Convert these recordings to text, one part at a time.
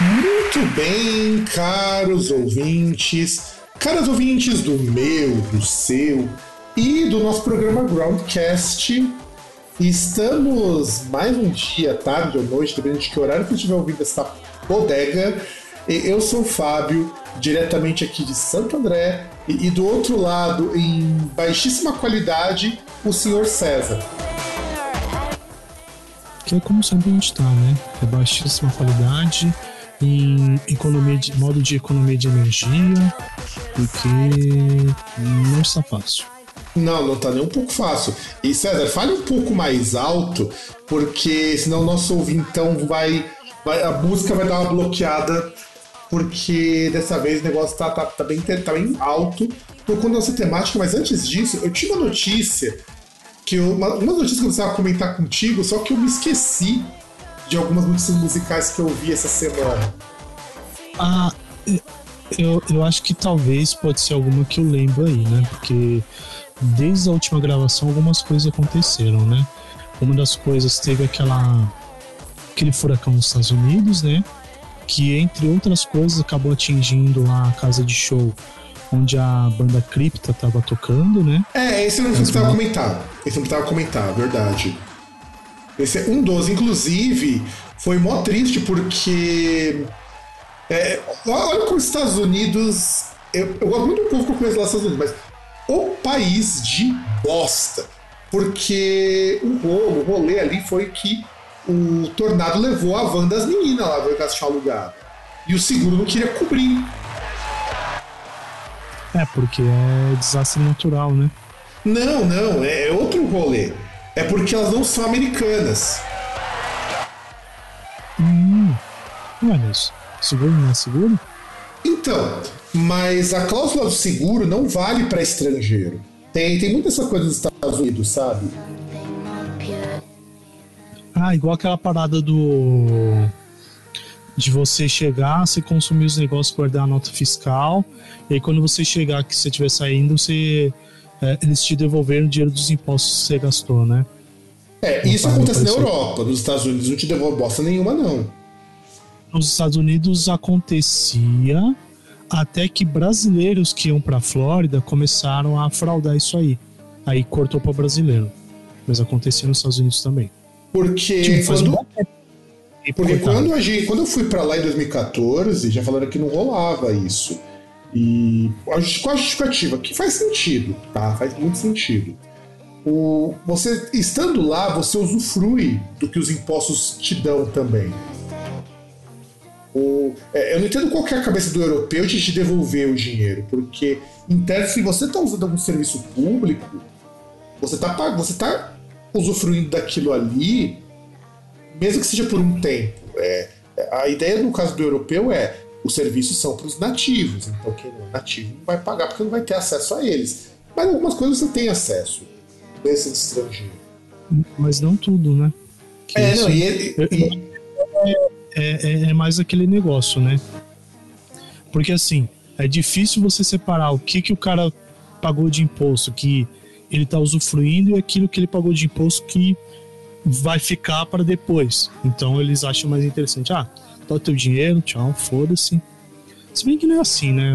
Muito bem, caros ouvintes, caras ouvintes do meu, do seu e do nosso programa Groundcast. Estamos mais um dia, tarde ou noite, dependendo de que horário que estiver ouvindo essa bodega. Eu sou o Fábio, diretamente aqui de Santo André, e, e do outro lado, em baixíssima qualidade, o senhor César. Que é como sempre a gente tá, né? É baixíssima qualidade, em economia de, modo de economia de energia, porque não está fácil. Não, não tá nem um pouco fácil. E César, fale um pouco mais alto, porque senão o nosso ouvintão vai, vai. A música vai dar uma bloqueada, porque dessa vez o negócio tá, tá, tá, bem, tá bem alto por conta nossa temática. Mas antes disso, eu tinha uma notícia, que eu, uma, uma notícia que eu precisava comentar contigo, só que eu me esqueci de algumas notícias musicais que eu vi essa semana. Ah, eu, eu acho que talvez pode ser alguma que eu lembro aí, né? Porque desde a última gravação algumas coisas aconteceram, né? Uma das coisas teve aquela aquele furacão nos Estados Unidos, né? Que entre outras coisas acabou atingindo lá a casa de show onde a banda Cripta tava tocando, né? É, esse não precisava comentar. Esse não precisava comentar, verdade. Esse é um dos, inclusive, foi mó triste porque. é, olha como os Estados Unidos. Eu, eu gosto muito do povo que eu conheço lá nos Estados Unidos, mas o país de bosta. Porque o rolo, o rolê ali foi que o tornado levou a van das meninas lá, veio gastar alugado. E o seguro não queria cobrir. É, porque é desastre natural, né? Não, não, é outro rolê. É porque elas não são americanas. Hum, não é isso. Seguro não é seguro? Então, mas a cláusula do seguro não vale para estrangeiro. Tem, tem muita essa coisa nos Estados Unidos, sabe? Ah, igual aquela parada do. De você chegar, você consumir os negócios, guardar a nota fiscal, e aí quando você chegar que você estiver saindo, você. é, eles te devolveram o dinheiro dos impostos que você gastou, né? É, isso Não acontece na Europa. Nos Estados Unidos não te devolve bosta nenhuma, não. Nos Estados Unidos acontecia até que brasileiros que iam pra Flórida começaram a fraudar isso aí. Aí cortou para brasileiro. Mas acontecia nos Estados Unidos também. Porque Tipo, um quando. E, porque quando, a gente, quando eu fui pra lá em 2014, já falaram que não rolava isso. E a a justificativa? Que faz sentido, tá? Faz muito sentido. O, você estando lá, você usufrui do que os impostos te dão também. O, é, eu não entendo qual é a cabeça do europeu de te devolver o dinheiro, porque, em tese, se você está usando algum serviço público, você está você tá usufruindo daquilo ali, mesmo que seja por um tempo. É, a ideia no caso do europeu é os serviços são para os nativos, então quem não é nativo não vai pagar porque não vai ter acesso a eles. Mas algumas coisas você tem acesso, desses estrangeiros. Mas não tudo, né? Que É, isso- não, e, ele- e- é, é- é mais aquele negócio, né? Porque assim, é difícil você separar o que, que o cara pagou de imposto que ele tá usufruindo e aquilo que ele pagou de imposto que vai ficar para depois. Então eles acham mais interessante, ah, dá teu dinheiro, tchau, foda-se. Se bem que não é assim, né?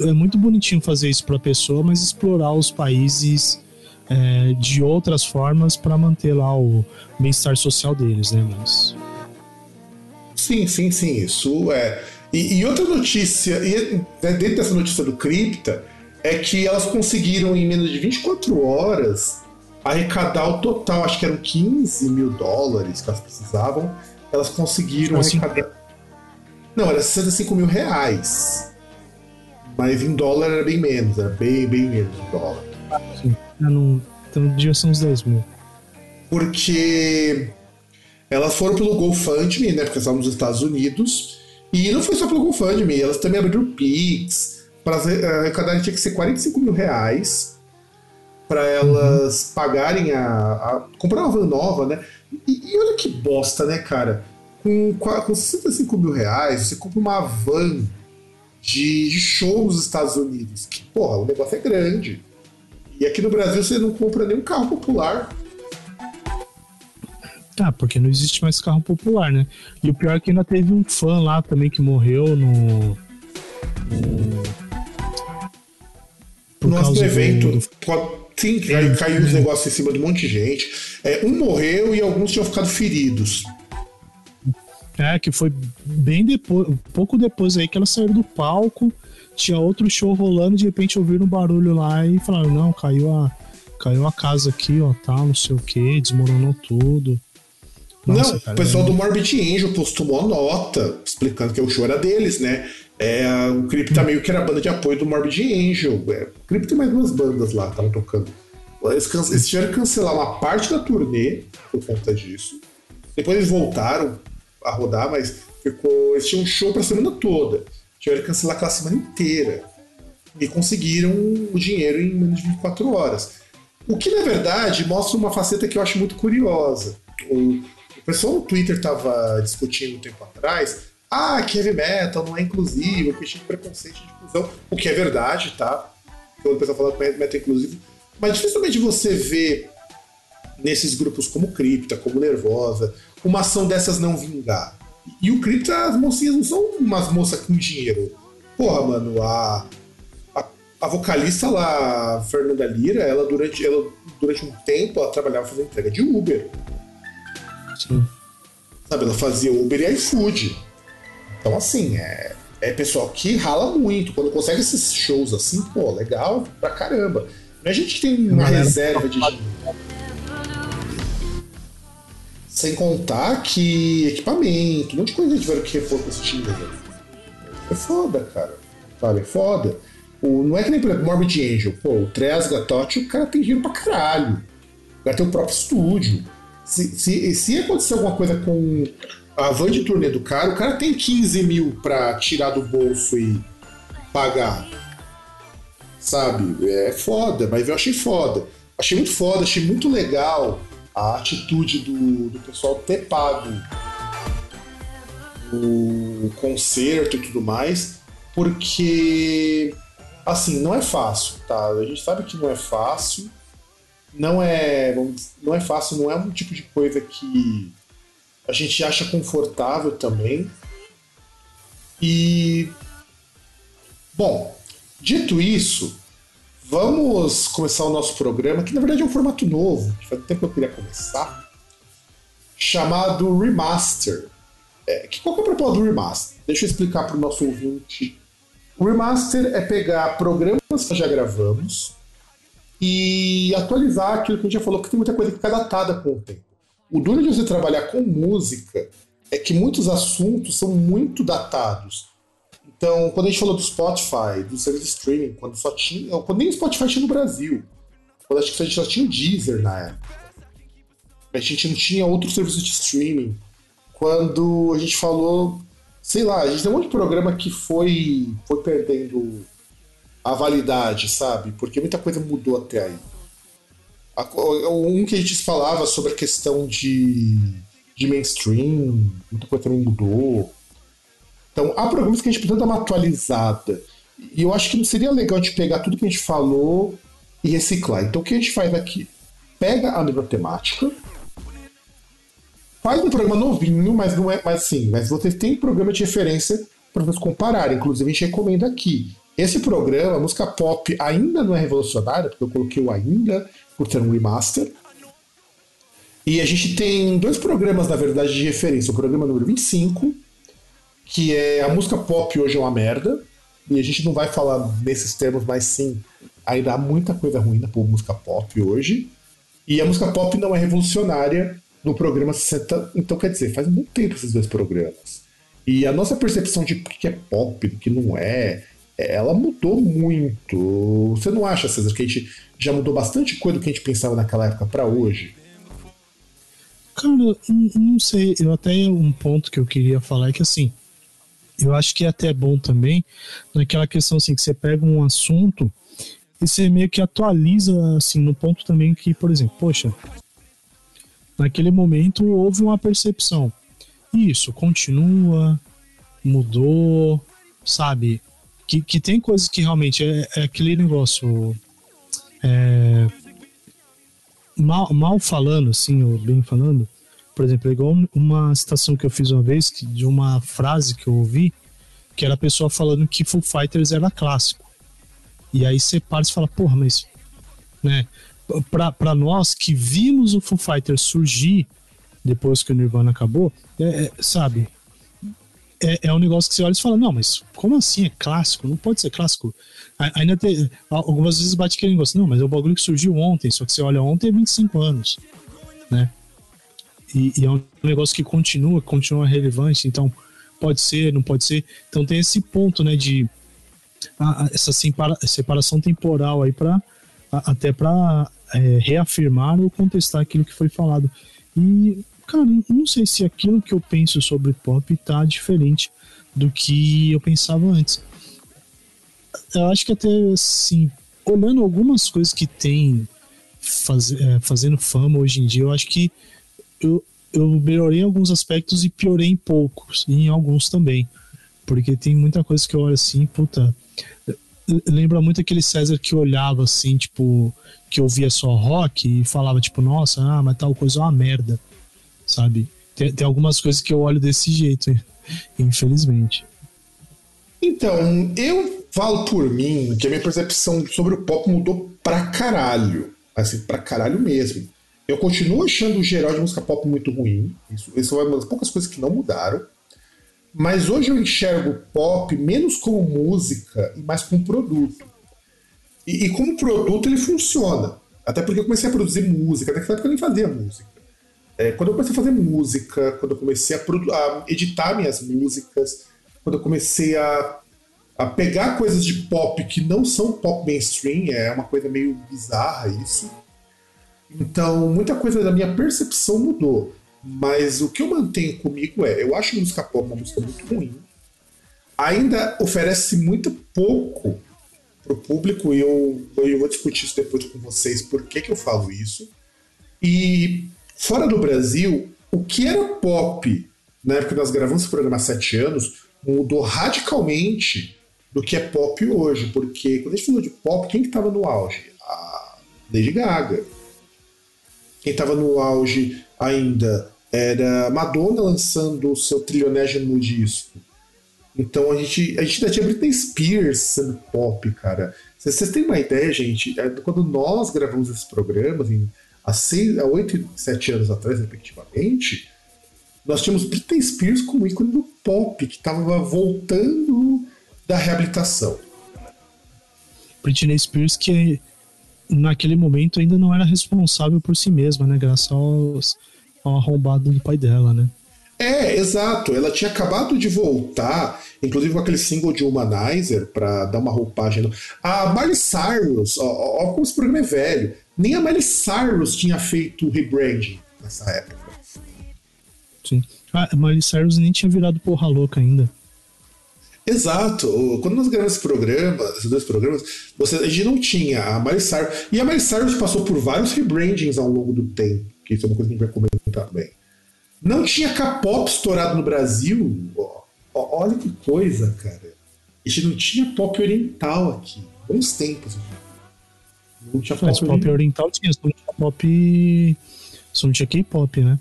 É muito bonitinho fazer isso pra pessoa, mas explorar os países é, de outras formas para manter lá o bem-estar social deles, né? Mas Sim, sim, sim, isso é. E, e outra notícia, e, né, dentro dessa notícia do Cripta, é que elas conseguiram em menos de 24 horas arrecadar o total, acho que eram 15 mil dólares que elas precisavam, elas conseguiram Assim- arrecadar. Não, era 65 mil reais. Mas em dólar era bem menos, era bem, bem menos em dólar. Sim. Não, então devia ser uns 10 mil. Porque elas foram pelo GoFundMe, né? Porque estavam nos Estados Unidos. E não foi só pelo GoFundMe, elas também abriram Pix. Para arrecadar tinha que ser 45 mil reais para elas pagarem a, a- comprar uma van nova, né? E, e olha que bosta, né, cara? Com, com 65 mil reais, você compra uma van de, de show nos Estados Unidos. Que, porra, o negócio é grande. E aqui no Brasil você não compra nenhum carro popular. Tá, porque não existe mais carro popular, né? E o pior é que ainda teve um fã lá também que morreu no. no- Por Nosso causa do- evento, do- sim, cai- caiu os negócios em cima de um monte de gente. É, um morreu e alguns tinham ficado feridos. É, que foi bem depois, pouco depois aí que elas saíram do palco, tinha outro show rolando, de repente ouviram um barulho lá e falaram, não, caiu a, caiu a casa aqui, ó, tal, não sei o que, desmoronou tudo. Nossa, não, o pessoal é- do Morbid Angel postou uma nota explicando que o show era deles, né? É, o Crypta meio que era a banda de apoio do Morbid Angel. É, o Crypta tem mais duas bandas lá que estavam tocando. Eles, eles tiveram que cancelar uma parte da turnê por conta disso. Depois eles voltaram a rodar, mas ficou, eles tinham um show pra semana toda. Tiveram que cancelar aquela semana inteira. E conseguiram o dinheiro em menos de 24 horas. O que, na verdade, mostra uma faceta que eu acho muito curiosa. O, o pessoal no Twitter estava discutindo um tempo atrás. Ah, que heavy metal não é inclusivo, que tinha preconceito de inclusão. O que é verdade, tá? Quando o pessoal fala que heavy metal é inclusivo. Mas dificilmente você vê nesses grupos como Cripta, como Nervosa, uma ação dessas não vingar. E o Cripta, as mocinhas não são umas moças com dinheiro. Porra, mano, a, a, a vocalista lá, a Fernanda Lira, ela durante, ela durante um tempo ela trabalhava fazendo entrega de Uber. Sim. Sabe, ela fazia Uber e iFood. Então, assim, é, é pessoal que rala muito. Quando consegue esses shows assim, pô, legal pra caramba. Não é gente que tem uma Galera, reserva de. Sem contar que equipamento, um monte de coisa tiveram que repor com esse time. né? É foda, cara. Sabe, é foda. O, não é que nem, por exemplo, Morbid Angel. Pô, o Trez Gatotti, o cara tem dinheiro pra caralho. O cara tem o próprio estúdio. Se, se, se acontecer alguma coisa com a van de turnê do cara, o cara tem 15 mil pra tirar do bolso e pagar. Sabe? É foda, mas eu achei foda. Achei muito foda, achei muito legal a atitude do, do pessoal ter pago o concerto e tudo mais, porque assim, não é fácil, tá? A gente sabe que não é fácil, não é, não é fácil, não é um tipo de coisa que a gente acha confortável também. E bom, dito isso, vamos começar o nosso programa, que na verdade é um formato novo, que faz tempo que eu queria começar, chamado Remaster. É, que qual que é o propósito do remaster? Deixa eu explicar para o nosso ouvinte. O remaster é pegar programas que já gravamos e atualizar aquilo que a gente já falou, que tem muita coisa que fica datada com o tempo. O duro de você trabalhar com música é que muitos assuntos são muito datados. Então, quando a gente falou do Spotify, do serviço de streaming, quando só tinha. Quando nem o Spotify tinha no Brasil. Quando acho que a gente só tinha o Deezer na época. A gente não tinha outro serviço de streaming quando a gente falou, sei lá, a gente tem um monte de programa que foi, foi perdendo a validade, sabe? Porque muita coisa mudou até aí. Um que a gente falava sobre a questão de, de mainstream, muita coisa também mudou. Então, há programas que a gente precisa dar uma atualizada. E eu acho que não seria legal gente pegar tudo que a gente falou e reciclar. Então, o que a gente faz aqui? Pega a mesma temática, faz um programa novinho, mas não é. Mas sim, mas vocês têm programa de referência para vocês compararem. Inclusive, a gente recomenda aqui. Esse programa, a música pop, ainda não é revolucionária, porque eu coloquei o ainda por ter um remaster. E a gente tem dois programas, na verdade, de referência. O programa número 25, que é a música pop hoje é uma merda. E a gente não vai falar nesses termos, mas sim, ainda há muita coisa ruim na música pop hoje. E a música pop não é revolucionária, no programa 60. Então, quer dizer, faz muito tempo esses dois programas. E a nossa percepção de o que é pop, do que não é, ela mudou muito. Você não acha, César, que a gente já mudou bastante coisa do que a gente pensava naquela época para hoje? Cara, não sei. Eu até um ponto que eu queria falar é que assim, eu acho que é até bom também naquela questão assim que você pega um assunto e você meio que atualiza assim no ponto também que, por exemplo, poxa, naquele momento houve uma percepção. Isso continua, mudou, sabe? Que, que tem coisas que realmente é, é aquele negócio. É, mal, mal falando, assim, ou bem falando, por exemplo, é igual uma citação que eu fiz uma vez de uma frase que eu ouvi, que era a pessoa falando que Foo Fighters era clássico. E aí você para e fala, porra, mas. Né, pra nós que vimos o Foo Fighters surgir depois que o Nirvana acabou, é, é, sabe? É, é um negócio que você olha e fala, não, mas como assim é clássico? Não pode ser clássico. Ainda tem, algumas vezes bate aquele negócio, não, mas é o bagulho que surgiu ontem, só que você olha ontem é 25 anos, né? E, e é um negócio que continua, continua relevante, então pode ser, não pode ser. Então tem esse ponto, né, de a, essa separa, separação temporal aí para até para é, reafirmar ou contestar aquilo que foi falado. E, cara, não sei se aquilo que eu penso sobre pop tá diferente do que eu pensava antes. Eu acho que até, assim, olhando algumas coisas que tem faz, é, fazendo fama hoje em dia, eu acho que eu, eu melhorei em alguns aspectos e piorei em poucos, e em alguns também. Porque tem muita coisa que eu olho assim, puta. Lembra muito aquele César que olhava assim, tipo, que ouvia só rock e falava, tipo, nossa, ah, mas tal coisa é uma merda, sabe? Tem, tem algumas coisas que eu olho desse jeito, infelizmente. Então, eu falo por mim que a minha percepção sobre o pop mudou pra caralho. Assim, pra caralho mesmo. Eu continuo achando o geral de música pop muito ruim. Isso, isso é uma das poucas coisas que não mudaram. Mas hoje eu enxergo pop menos como música e mais como produto. E, e como produto ele funciona. Até porque eu comecei a produzir música. Naquela época eu nem fazia música. É, quando eu comecei a fazer música, quando eu comecei a, a editar minhas músicas, quando eu comecei a, a pegar coisas de pop que não são pop mainstream, é uma coisa meio bizarra isso então, muita coisa da minha percepção mudou. Mas o que eu mantenho comigo é: eu acho música pop uma música muito ruim. Ainda oferece muito pouco pro público, e eu, eu vou discutir isso depois com vocês, por que, que eu falo isso. E fora do Brasil, o que era pop na época que nós gravamos esse programa há sete anos mudou radicalmente do que é pop hoje. Porque quando a gente falou de pop, quem que estava no auge? A Lady Gaga. Quem estava no auge ainda era Madonna lançando o seu trilionésimo disco. Então a gente, a gente ainda tinha Britney Spears sendo pop, cara. Vocês têm uma ideia, gente? É, quando nós gravamos esses programas, em, há, seis, há 8 e 7 anos atrás, respectivamente, nós tínhamos Britney Spears como ícone do pop, que estava voltando da reabilitação. Britney Spears que naquele momento ainda não era responsável por si mesma, né? Graças aos, ao arrombado do pai dela, né? É, exato. Ela tinha acabado de voltar, inclusive com aquele single de Humanizer, para dar uma roupagem. A Miley Cyrus, ó, ó, como esse programa é velho, nem a Miley Cyrus tinha feito rebranding nessa época. Sim. Ah, a Miley Cyrus nem tinha virado porra louca ainda. Exato. Quando nós gravamos esse programa, esses dois programas, você, a gente não tinha a Miley Cyrus. E a Miley Cyrus passou por vários rebrandings ao longo do tempo, que isso é uma coisa que a gente vai comentar também. Não tinha K-pop estourado no Brasil. olha que coisa, cara. A gente não tinha pop oriental aqui. Bons tempos. Não pop, pop oriental. tinha, só não tinha pop. Só não tinha K-pop, né?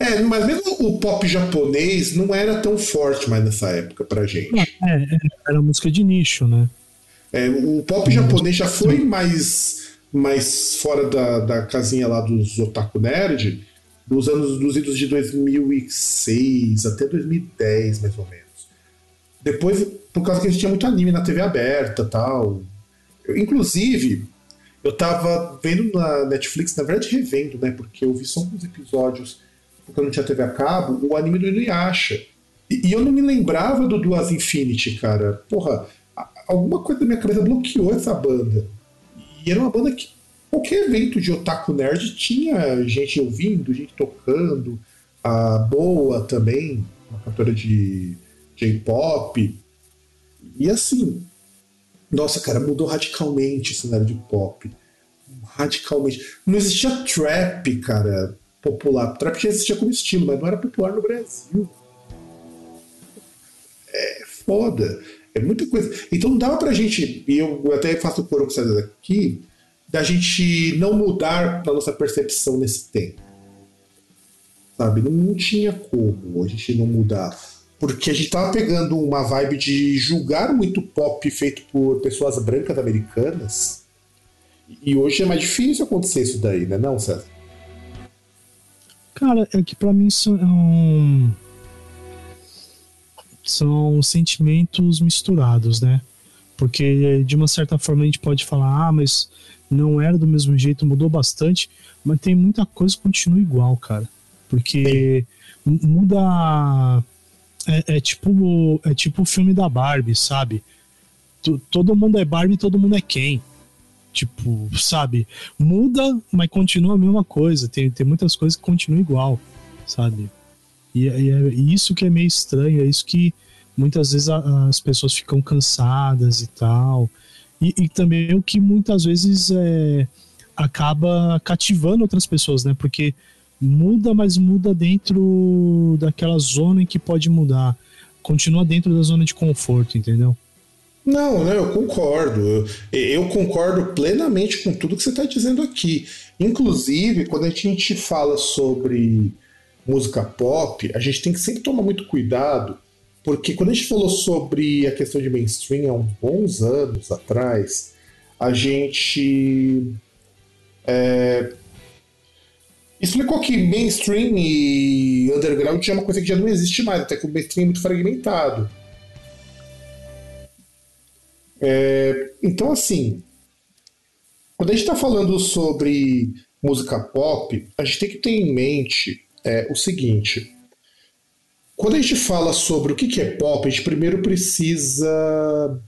É, mas mesmo o pop japonês não era tão forte mais nessa época pra gente. É, é era música de nicho, né? É, o pop japonês já foi mais, mais fora da, da casinha lá dos otaku nerd dos anos dos idos de 2006 até 2010, mais ou menos. Depois, por causa que a gente tinha muito anime na TV aberta tal. Eu, inclusive, Eu tava vendo na Netflix, na verdade revendo, né? Porque eu vi só alguns episódios, porque eu não tinha TV a cabo, o anime do Inuyasha. E, e eu não me lembrava do Duas Infinity, cara. Porra, alguma coisa da minha cabeça bloqueou essa banda. E era uma banda que qualquer evento de otaku nerd tinha gente ouvindo, gente tocando, a Boa também, uma cantora de J-pop. E assim, nossa, cara, mudou radicalmente o cenário de pop. Radicalmente. Não existia trap, cara, popular. Trap já existia como estilo, mas não era popular no Brasil. É foda. É muita coisa. Então dava pra gente, e eu até faço coro com vocês aqui, da gente não mudar a nossa percepção nesse tempo. Sabe? Não, não tinha como a gente não mudar. Porque a gente tava pegando uma vibe de julgar muito pop feito por pessoas brancas americanas. E hoje é mais difícil acontecer isso daí, né, não, César? Cara, é que pra mim são. São sentimentos misturados, né? Porque de uma certa forma a gente pode falar, ah, mas não era do mesmo jeito, mudou bastante, mas tem muita coisa que continua igual, cara. Porque mu- muda. É, é tipo é tipo o filme da Barbie, sabe? Todo mundo é Barbie, todo mundo é quem? Tipo, sabe? Muda, mas continua a mesma coisa. Tem, tem muitas coisas que continuam igual, sabe? E, e é isso que é meio estranho, é isso que muitas vezes a- as pessoas ficam cansadas e tal. E, e também o que muitas vezes é, acaba cativando outras pessoas, né? Porque muda, mas muda dentro daquela zona em que pode mudar. Continua dentro da zona de conforto, entendeu? Não, eu concordo. Eu, eu concordo plenamente com tudo que você está dizendo aqui. Inclusive, quando a gente fala sobre música pop, a gente tem que sempre tomar muito cuidado, porque quando a gente falou sobre a questão de mainstream há uns bons anos atrás, a gente é, explicou que mainstream e underground é uma coisa que já não existe mais, até que o mainstream é muito fragmentado. É, então, assim, quando a gente está falando sobre música pop, a gente tem que ter em mente é, o seguinte: quando a gente fala sobre o que que é pop, a gente primeiro precisa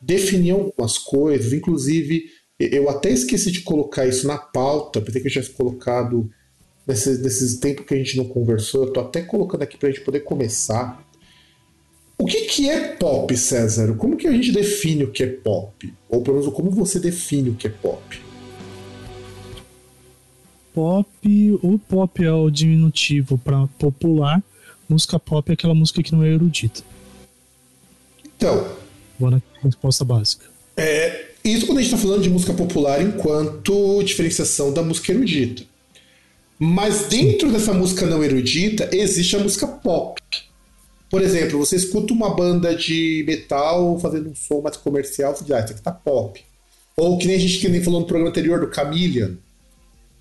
definir algumas coisas, inclusive eu até esqueci de colocar isso na pauta, pensei que eu tivesse colocado nesses, nesses tempos que a gente não conversou, eu tô até colocando aqui para a gente poder começar. O que, que é pop, César? Como que a gente define o que é pop? Ou pelo menos como você define o que é pop? Pop, o pop é o diminutivo para popular, música pop é aquela música que não é erudita. Então, Bora na resposta básica. é, isso quando a gente está falando de música popular enquanto diferenciação da música erudita. Mas dentro dessa música não erudita existe a música pop. Por exemplo, você escuta uma banda de metal fazendo um som mais comercial, você diz, ah, isso aqui tá pop. Ou que nem a gente que nem falou no programa anterior do Chameleon.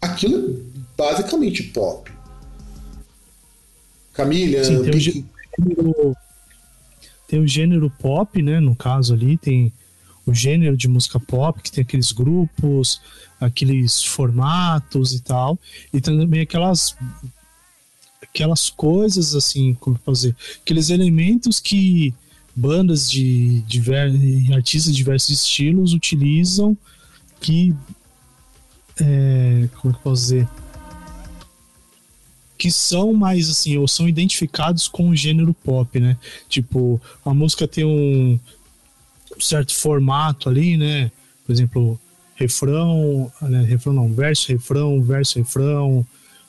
Aquilo é basicamente pop. Chameleon, Sim, tem o, Big- gênero, tem o gênero pop, né? No caso ali, tem o gênero de música pop, que tem aqueles grupos, aqueles formatos e tal. E também aquelas aquelas coisas assim, como fazer, aqueles elementos que bandas de artistas de diversos estilos utilizam que é, como é que posso dizer? que são mais assim, ou são identificados com o gênero pop, né? Tipo, a música tem um certo formato ali, né? Por exemplo, refrão, né? refrão não, verso, refrão, verso, refrão,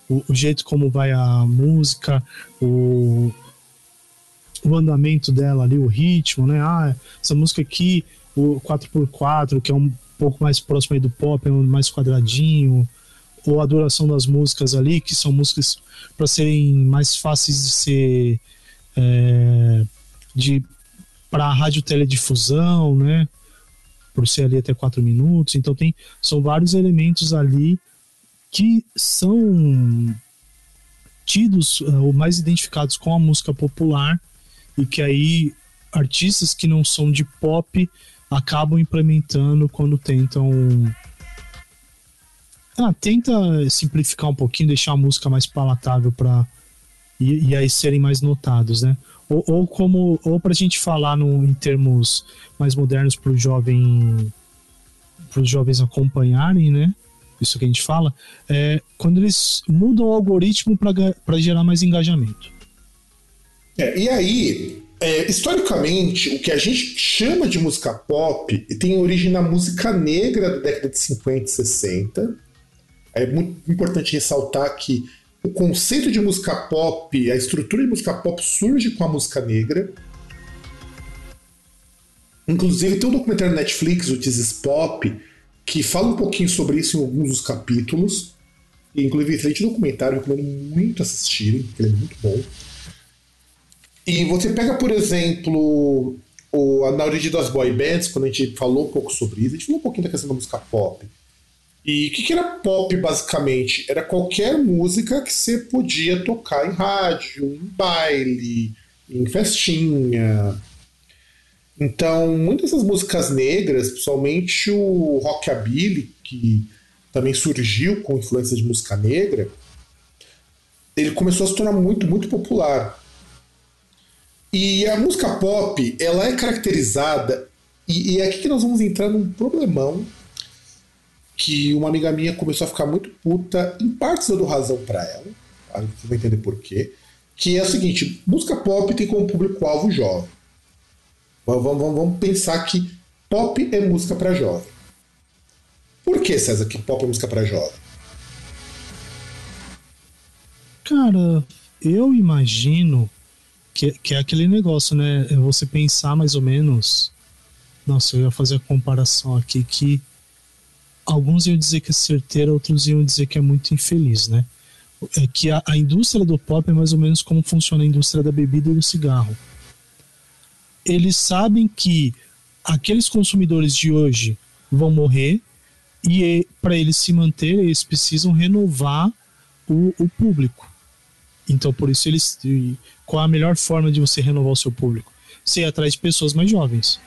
o, o jeito como vai a música, o, o andamento dela ali, o ritmo, né? Ah, essa música aqui, o 4x4, que é um pouco mais próximo aí do pop, é um mais quadradinho, ou a duração das músicas ali, que são músicas para serem mais fáceis de ser é, de para rádio teledifusão, né? Por ser ali até quatro minutos. Então tem são vários elementos ali que são tidos uh, ou mais identificados com a música popular e que aí artistas que não são de pop acabam implementando quando tentam ah, tenta simplificar um pouquinho, deixar a música mais palatável para e, e, aí serem mais notados, né? Ou, ou como ou para a gente falar no, em termos mais modernos para o jovem para os jovens acompanharem, né? Isso que a gente fala, é quando eles mudam o algoritmo para gerar mais engajamento. É, e aí, é, historicamente, o que a gente chama de música pop tem origem na música negra da década de 50 e 60. É muito importante ressaltar que o conceito de música pop, a estrutura de música pop surge com a música negra. Inclusive, tem um documentário na Netflix, o This is Pop, que fala um pouquinho sobre isso em alguns dos capítulos. Inclusive, excelente documentário, recomendo muito assistirem, ele é muito bom. E você pega, por exemplo, o, na origem das boy bands, quando a gente falou um pouco sobre isso, a gente falou um pouquinho da questão da música pop. E o que, que, era pop, basicamente? Era qualquer música que você podia tocar em rádio, em baile, em festinha. Então, muitas dessas músicas negras, principalmente o rockabilly, que também surgiu com influência de música negra, ele começou a se tornar muito, muito popular. E a música pop, ela é caracterizada, e, e é aqui que nós vamos entrar num problemão que uma amiga minha começou a ficar muito puta, em partes dou razão para ela, tá? você vai entender por quê, que é o seguinte, música pop tem como público-alvo jovem. Vamos, vamos, vamos pensar que pop é música para jovem. Por que, César, que pop é música para jovem? Cara, eu imagino que, que é aquele negócio, né? É você pensar mais ou menos. Nossa, eu ia fazer a comparação aqui que alguns iam dizer que é certeira, outros iam dizer que é muito infeliz, né? É que a, a indústria do pop é mais ou menos como funciona a indústria da bebida e do cigarro. Eles sabem que aqueles consumidores de hoje vão morrer e para eles se manterem, eles precisam renovar o, o público. Então, por isso, eles. Qual a melhor forma de você renovar o seu público? Ser atrás de pessoas mais jovens.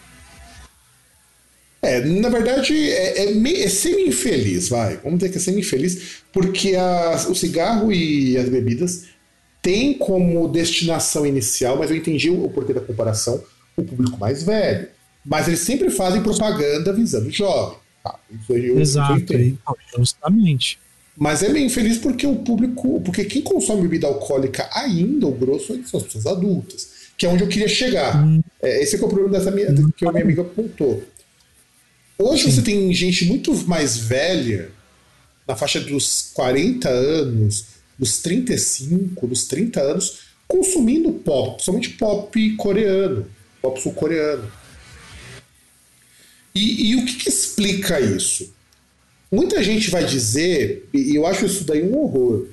É, na verdade, é, é, é semi-infeliz, vai. Vamos dizer que é semi-infeliz, porque a, o cigarro e as bebidas têm como destinação inicial, mas eu entendi o, o porquê da comparação, o público mais velho. Mas eles sempre fazem propaganda visando o jovem. Tá, eu, Exato, eu justamente. Mas é meio infeliz porque o público. Porque quem consome bebida alcoólica ainda, o grosso, são as pessoas adultas. Que é onde eu queria chegar. Hum. É, esse é, é o problema dessa minha, hum. que a minha amiga apontou. Hoje Sim. você tem gente muito mais velha, na faixa dos 40 anos, dos 35, dos 30 anos, consumindo pop, principalmente pop coreano, pop sul-coreano. E, e, o que, que explica isso? Muita gente vai dizer, e eu acho isso daí um horror,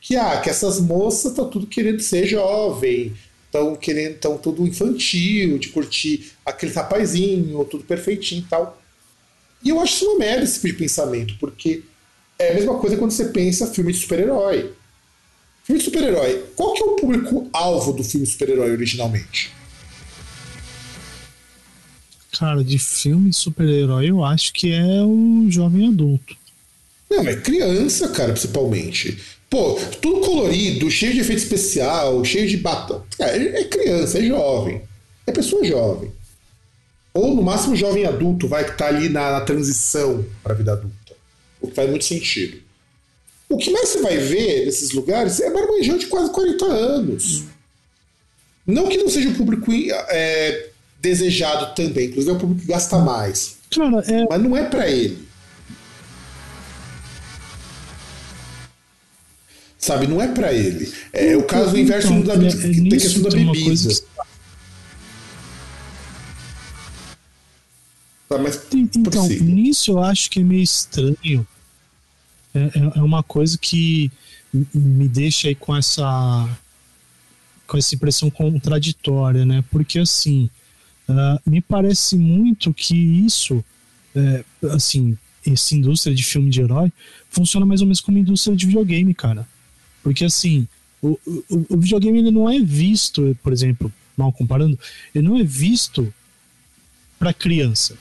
que ah, que essas moças estão tudo querendo ser jovem, estão querendo, estão tudo infantil, de curtir aquele rapazinho, tudo perfeitinho e tal. E eu acho isso uma merda esse tipo de pensamento, porque é a mesma coisa quando você pensa filme de super-herói. Filme de super-herói. Qual que é o público-alvo do filme de super-herói originalmente? Cara, de filme super-herói eu acho que é o jovem adulto. Não, é criança, cara, principalmente. Pô, tudo colorido, cheio de efeito especial, cheio de batom. é criança, é jovem. É pessoa jovem. Ou no máximo jovem adulto, vai que tá ali na, na transição para a vida adulta. O que faz muito sentido. O que mais você vai ver nesses lugares é marmanjão de quase 40 anos. Não que não seja o público é, desejado também, inclusive é o público que gasta mais. Cara, é... Mas não é para ele. Sabe, não é para ele. É o caso então, inverso da, é, da questão da bebida. Tá, mas então, nisso eu acho que é meio estranho. É, é, é uma coisa que me deixa aí com essa com essa impressão contraditória, né? Porque assim, uh, me parece muito que isso, é, assim, essa indústria de filme de herói funciona mais ou menos como indústria de videogame, cara. Porque assim, o, o, o videogame ele não é visto, por exemplo, mal comparando, ele não é visto para criança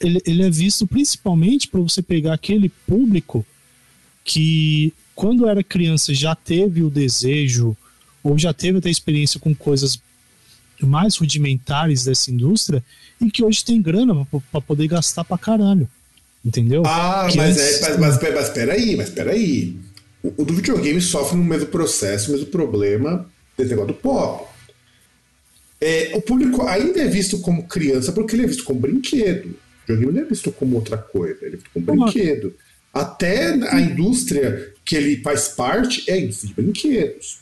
ele, ele é visto principalmente para você pegar aquele público que, quando era criança, já teve o desejo ou já teve até experiência com coisas mais rudimentares dessa indústria e que hoje tem grana para poder gastar pra caralho. Entendeu? Ah, Que mas, antes- é, mas, mas, mas peraí, mas peraí. O, o do videogame sofre no mesmo processo, o mesmo problema desse negócio do pop. É, o público ainda é visto como criança porque ele é visto como brinquedo. O videogame não é visto como outra coisa, ele é visto como Uhum. brinquedo. Até a indústria que ele faz parte é a indústria de brinquedos.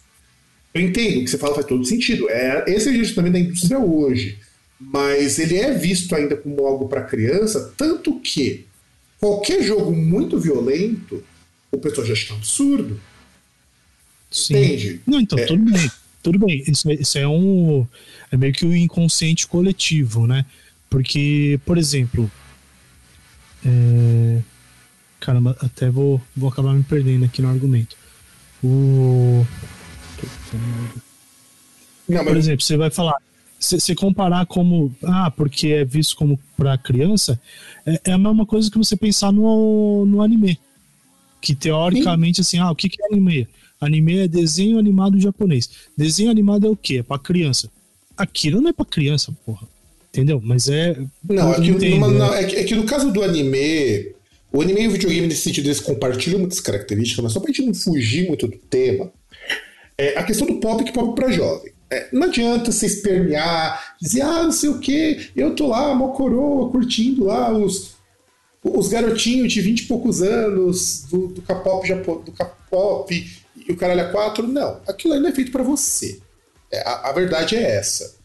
Eu entendo o que você fala faz todo sentido. É, esse é o jeito também da indústria hoje. Mas ele é visto ainda como algo para criança, tanto que qualquer jogo muito violento, o pessoal já acha um absurdo. Sim. Entende? Não, então, É. tudo bem. Tudo bem. Isso, é- isso é um. É meio que o inconsciente coletivo, né? Porque, por exemplo. É... Caramba, até vou, vou acabar me perdendo aqui no argumento. O. Não, Por exemplo, você vai falar. Se você comparar como. Ah, porque é visto como pra criança, é, é a mesma coisa que você pensar no, no anime. Que teoricamente, assim, ah, o que, que é anime? Anime é desenho animado japonês. Desenho animado é o quê? É pra criança. Aquilo não é pra criança, porra. Entendeu? Mas é. Não, é que, entendo, numa- né? não, é que- é que no caso do anime, o anime e o videogame nesse sentido eles compartilham muitas características, mas só pra gente não fugir muito do tema, é a questão do pop que pop pra jovem. É, não adianta você espernear, dizer, ah, não sei o que, eu tô lá, mó coroa, curtindo lá os, os garotinhos de 20 e poucos anos do, do K-pop do K-pop e o caralho a quatro. Não, aquilo não é feito pra você. É, a, a verdade é essa.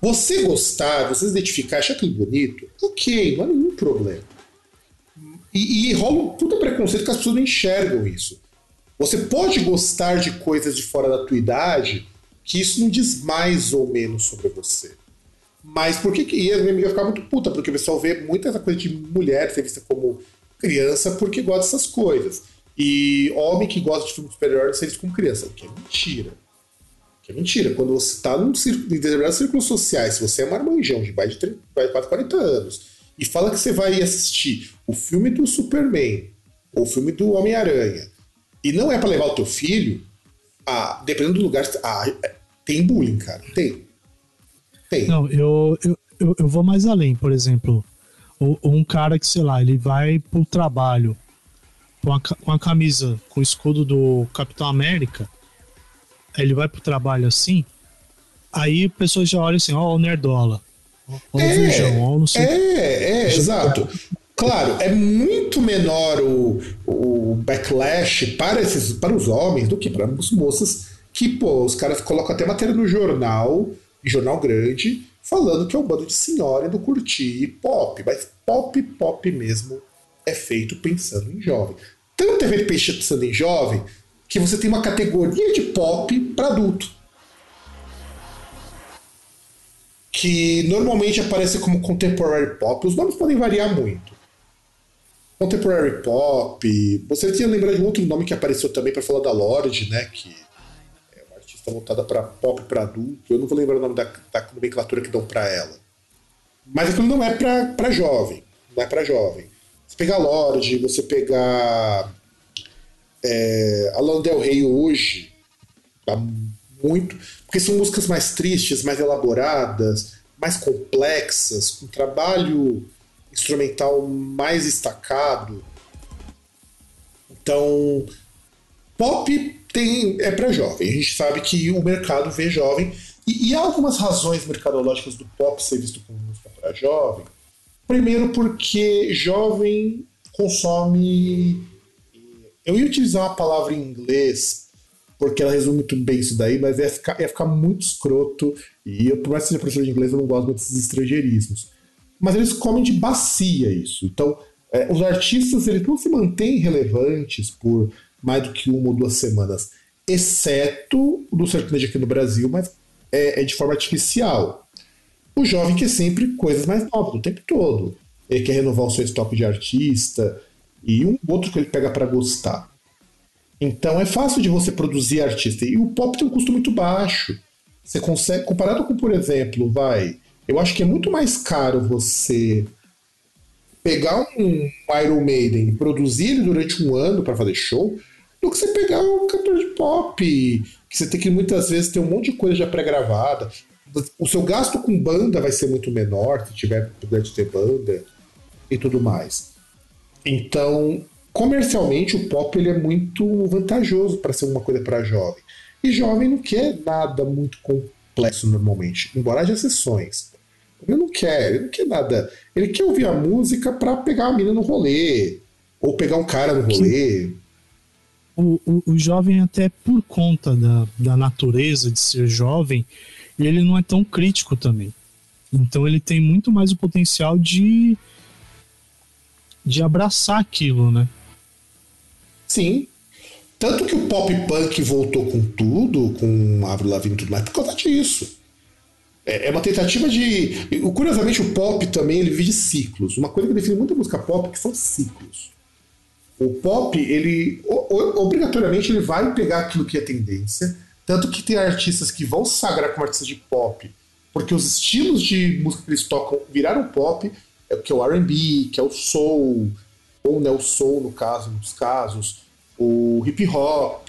Você gostar, você se identificar, achar aquilo bonito, ok, não há nenhum problema. E, e rola um puta preconceito que as pessoas não enxergam isso. Você pode gostar de coisas de fora da tua idade, que isso não diz mais ou menos sobre você. Mas por que que. E a minha amiga ficava muito puta, porque o pessoal vê muita essa coisa de mulher ser vista como criança porque gosta dessas coisas. E homem que gosta de filme visto como criança, o que é mentira. Que é mentira. Quando você está num círculo, em determinados círculos sociais, se você é marmanjão de mais de 30, mais de quase 40 anos e fala que você vai assistir o filme do Superman ou o filme do Homem-Aranha e não é para levar o teu filho, ah, dependendo do lugar, ah, tem bullying, cara. Tem. Tem. Não, eu, eu, eu, eu vou mais além, por exemplo. o- Um cara que, sei lá, ele vai pro trabalho com a, com a camisa com o escudo do Capitão América, ele vai pro trabalho assim, aí a pessoa já olha assim, ó, o Nerdola, ó, ó o Virgão, ó, o não sei É, é, exato. Claro, é muito menor o, o backlash para, esses, para os homens do que para as moças, que, pô, os caras colocam até matéria no jornal, jornal grande, falando que é um bando de senhora e do curtir pop. Mas pop, pop mesmo, é feito pensando em jovem. Tanto é feito pensando em jovem, que você tem uma categoria de pop para adulto. que normalmente aparece como contemporary pop. Os nomes podem variar muito. Contemporary pop. Você tinha lembrado de um outro nome que apareceu também para falar da Lorde, né? Que é uma artista voltada para pop para adulto. Eu não vou lembrar o nome da, da nomenclatura que dão para ela. Mas aquilo não é para jovem. Não é para jovem. Você pegar Lorde, você pegar é, a Lana Del Rey hoje, tá muito. Porque são músicas mais tristes, mais elaboradas, mais complexas, com trabalho instrumental mais destacado. Então, pop tem é para jovem. A gente sabe que o mercado vê jovem. E, e há algumas razões mercadológicas do pop ser visto como música para jovem. Primeiro, porque jovem consome. Eu ia utilizar uma palavra em inglês porque ela resume muito bem isso daí, mas ia ficar, ia ficar muito escroto. E eu, por mais que seja professor de inglês, eu não gosto muito desses estrangeirismos. Mas eles comem de bacia isso. Então, é, os artistas eles não se mantêm relevantes por mais do que uma ou duas semanas, exceto do sertanejo aqui no Brasil, mas é, é de forma artificial. O jovem quer sempre coisas mais novas o tempo todo. Ele quer renovar o seu estoque de artista e um outro que ele pega para gostar. Então é fácil de você produzir artista. E o pop tem um custo muito baixo. Você consegue, comparado com, por exemplo, vai. Eu acho que é muito mais caro você pegar um Iron Maiden e produzir ele durante um ano para fazer show, do que você pegar um cantor de pop, que você tem que muitas vezes ter um monte de coisa já pré-gravada. O seu gasto com banda vai ser muito menor, se tiver poder de ter banda e tudo mais. Então, comercialmente, o pop ele é muito vantajoso para ser uma coisa para jovem. E jovem não quer nada muito complexo normalmente, embora haja exceções. Ele não quer, ele não quer nada. Ele quer ouvir a música para pegar a mina no rolê, ou pegar um cara no rolê. O, o, o jovem, até por conta da, da natureza de ser jovem, ele não é tão crítico também. Então ele tem muito mais o potencial de de abraçar aquilo, né? Sim. Tanto que o pop punk voltou com tudo, com Avril Lavigne e tudo mais, por causa disso. É, é uma tentativa de. Curiosamente, o pop também ele vive ciclos. Uma coisa que define muito a música pop que são ciclos. O pop, ele obrigatoriamente ele vai pegar aquilo que é tendência. Tanto que tem artistas que vão se sagrar como artistas de pop, porque os estilos de música que eles tocam viraram pop, é que é o R&B, que é o soul, ou né, o soul no caso, nos casos, o hip hop,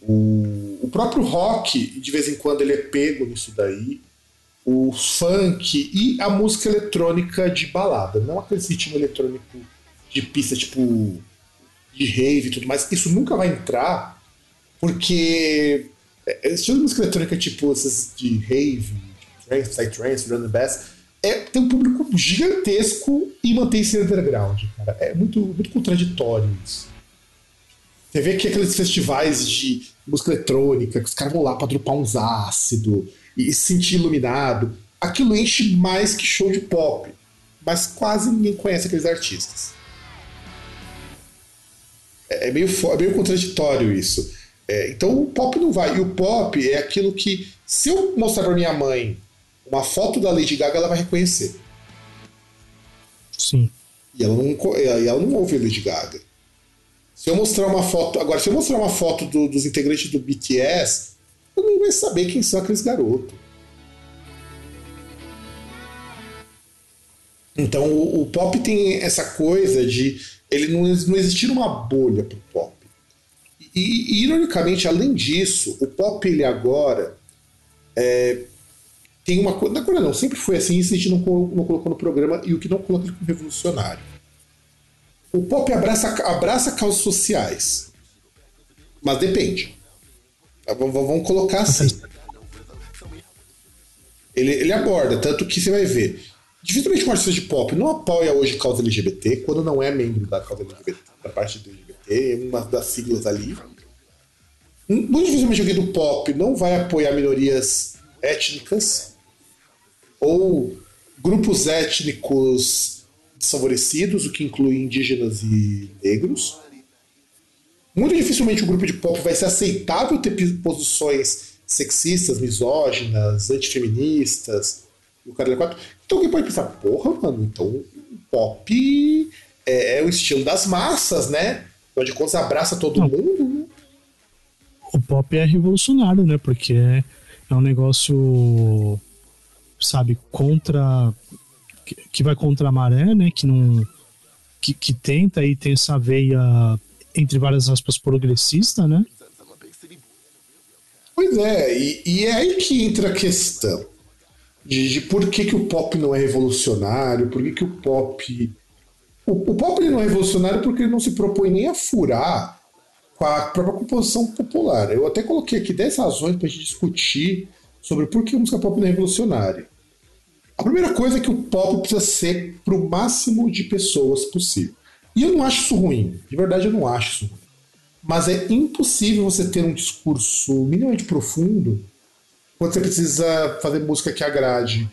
o, o próprio rock, de vez em quando ele é pego nisso daí, o funk e a música eletrônica de balada, não aquele ritmo eletrônico de pista tipo de rave e tudo mais. Isso nunca vai entrar, porque é, esse tipo de música eletrônica tipo esses de rave, trance, psytrance, run the bass, é, tem um público gigantesco e mantém-se underground, cara. É muito, muito contraditório isso. Você vê que aqueles festivais de música eletrônica, que os caras vão lá pra dropar uns ácidos e se sentir iluminado. Aquilo enche mais que show de pop. Mas quase ninguém conhece aqueles artistas. É, é meio, é meio contraditório isso. É, então o pop não vai. E o pop é aquilo que, se eu mostrar pra minha mãe uma foto da Lady Gaga, ela vai reconhecer. Sim. E ela não, ela não ouve a Lady Gaga. Se eu mostrar uma foto. Agora, se eu mostrar uma foto do, dos integrantes do BTS, eu não vai saber quem são aqueles garotos. Então o, o, pop tem essa coisa de ele não, não existir uma bolha pro pop. E, ironicamente, além disso, o pop ele agora é, tem uma coisa. Agora não, sempre foi assim, isso a gente não, não colocou no programa e o que não coloca ele como revolucionário o pop abraça, abraça causas sociais. Mas depende. Tá, vamos colocar assim. Ele, ele aborda, tanto que você vai ver. Dificilmente um artista de pop não apoia hoje causa LGBT, quando não é membro da causa LGBT, da parte do LGBT, é uma das siglas ali. Muito dificilmente alguém do pop não vai apoiar minorias étnicas ou grupos étnicos desfavorecidos, o que inclui indígenas e negros. Muito dificilmente o grupo de pop vai ser aceitável ter posições sexistas, misóginas, antifeministas, o cara quatro. Então alguém pode pensar, porra, mano, então o pop é, é, o estilo das massas, né? Afinal de contas, abraça todo Não. mundo. Né? O pop é revolucionário, né? Porque é, é um negócio, sabe, contra que, vai contra a maré, né? Que não. Que, que tenta e tem essa veia, entre várias aspas, progressista, né? Pois é, e, e é aí que entra a questão de, de, por que, que o pop não é revolucionário, por que, que o pop. O, o pop ele não é revolucionário porque ele não se propõe nem a furar com a própria composição popular. Eu até coloquei aqui 10 razões para a gente discutir sobre por que a música pop não é revolucionária. A primeira coisa é que o pop precisa ser para o máximo de pessoas possível. E eu não acho isso ruim, de verdade eu não acho isso ruim. Mas é impossível você ter um discurso minimamente profundo quando você precisa fazer música que agrade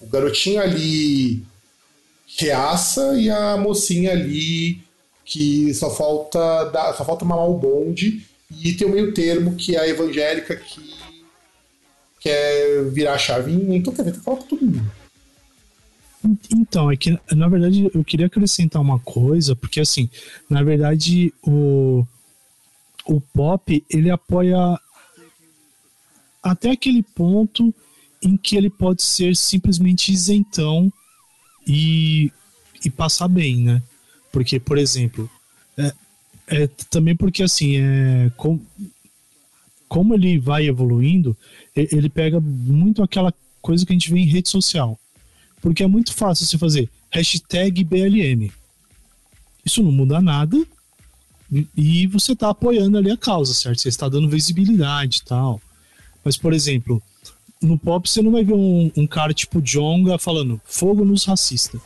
o garotinho ali reaça e a mocinha ali que só falta dar, só falta mamar o bonde e tem o meio termo que é a evangélica que quer virar a chavinha, então quer ver, tem falar pra todo mundo. Então, é que na verdade eu queria acrescentar uma coisa, porque assim, na verdade o, o pop ele apoia até aquele ponto em que ele pode ser simplesmente isentão e e passar bem, né? Porque, por exemplo, é, é também porque assim, é, com, como ele vai evoluindo, ele pega muito aquela coisa que a gente vê em rede social. Porque é muito fácil você fazer hashtag BLM. Isso não muda nada e- você tá apoiando ali a causa, certo? Você está dando visibilidade e tal. Mas, por exemplo, no pop você não vai ver um, um cara tipo Jonga falando fogo nos racistas.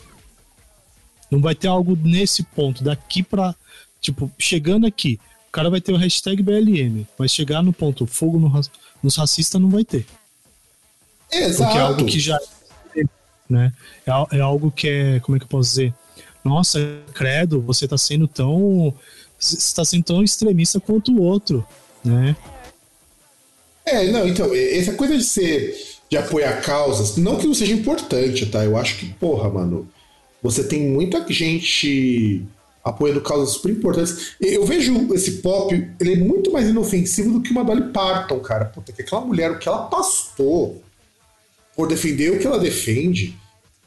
Não vai ter algo nesse ponto, daqui pra. Tipo, chegando aqui, o cara vai ter o hashtag BLM, mas chegar no ponto fogo no nos racistas não vai ter. É, Porque é algo exato. que já. Né? É, é algo que é. Como é que eu posso dizer? Nossa, credo, você tá sendo tão. Você está sendo tão extremista quanto o outro, né? É, não, então, essa coisa de ser. de apoiar causas, não que não seja importante, tá? Eu acho que, porra, mano, você tem muita gente apoiando causas super importantes. Eu vejo esse pop, ele é muito mais inofensivo do que uma Dolly Parton, cara. Puta, que aquela mulher, o que ela pastou por defender o que ela defende,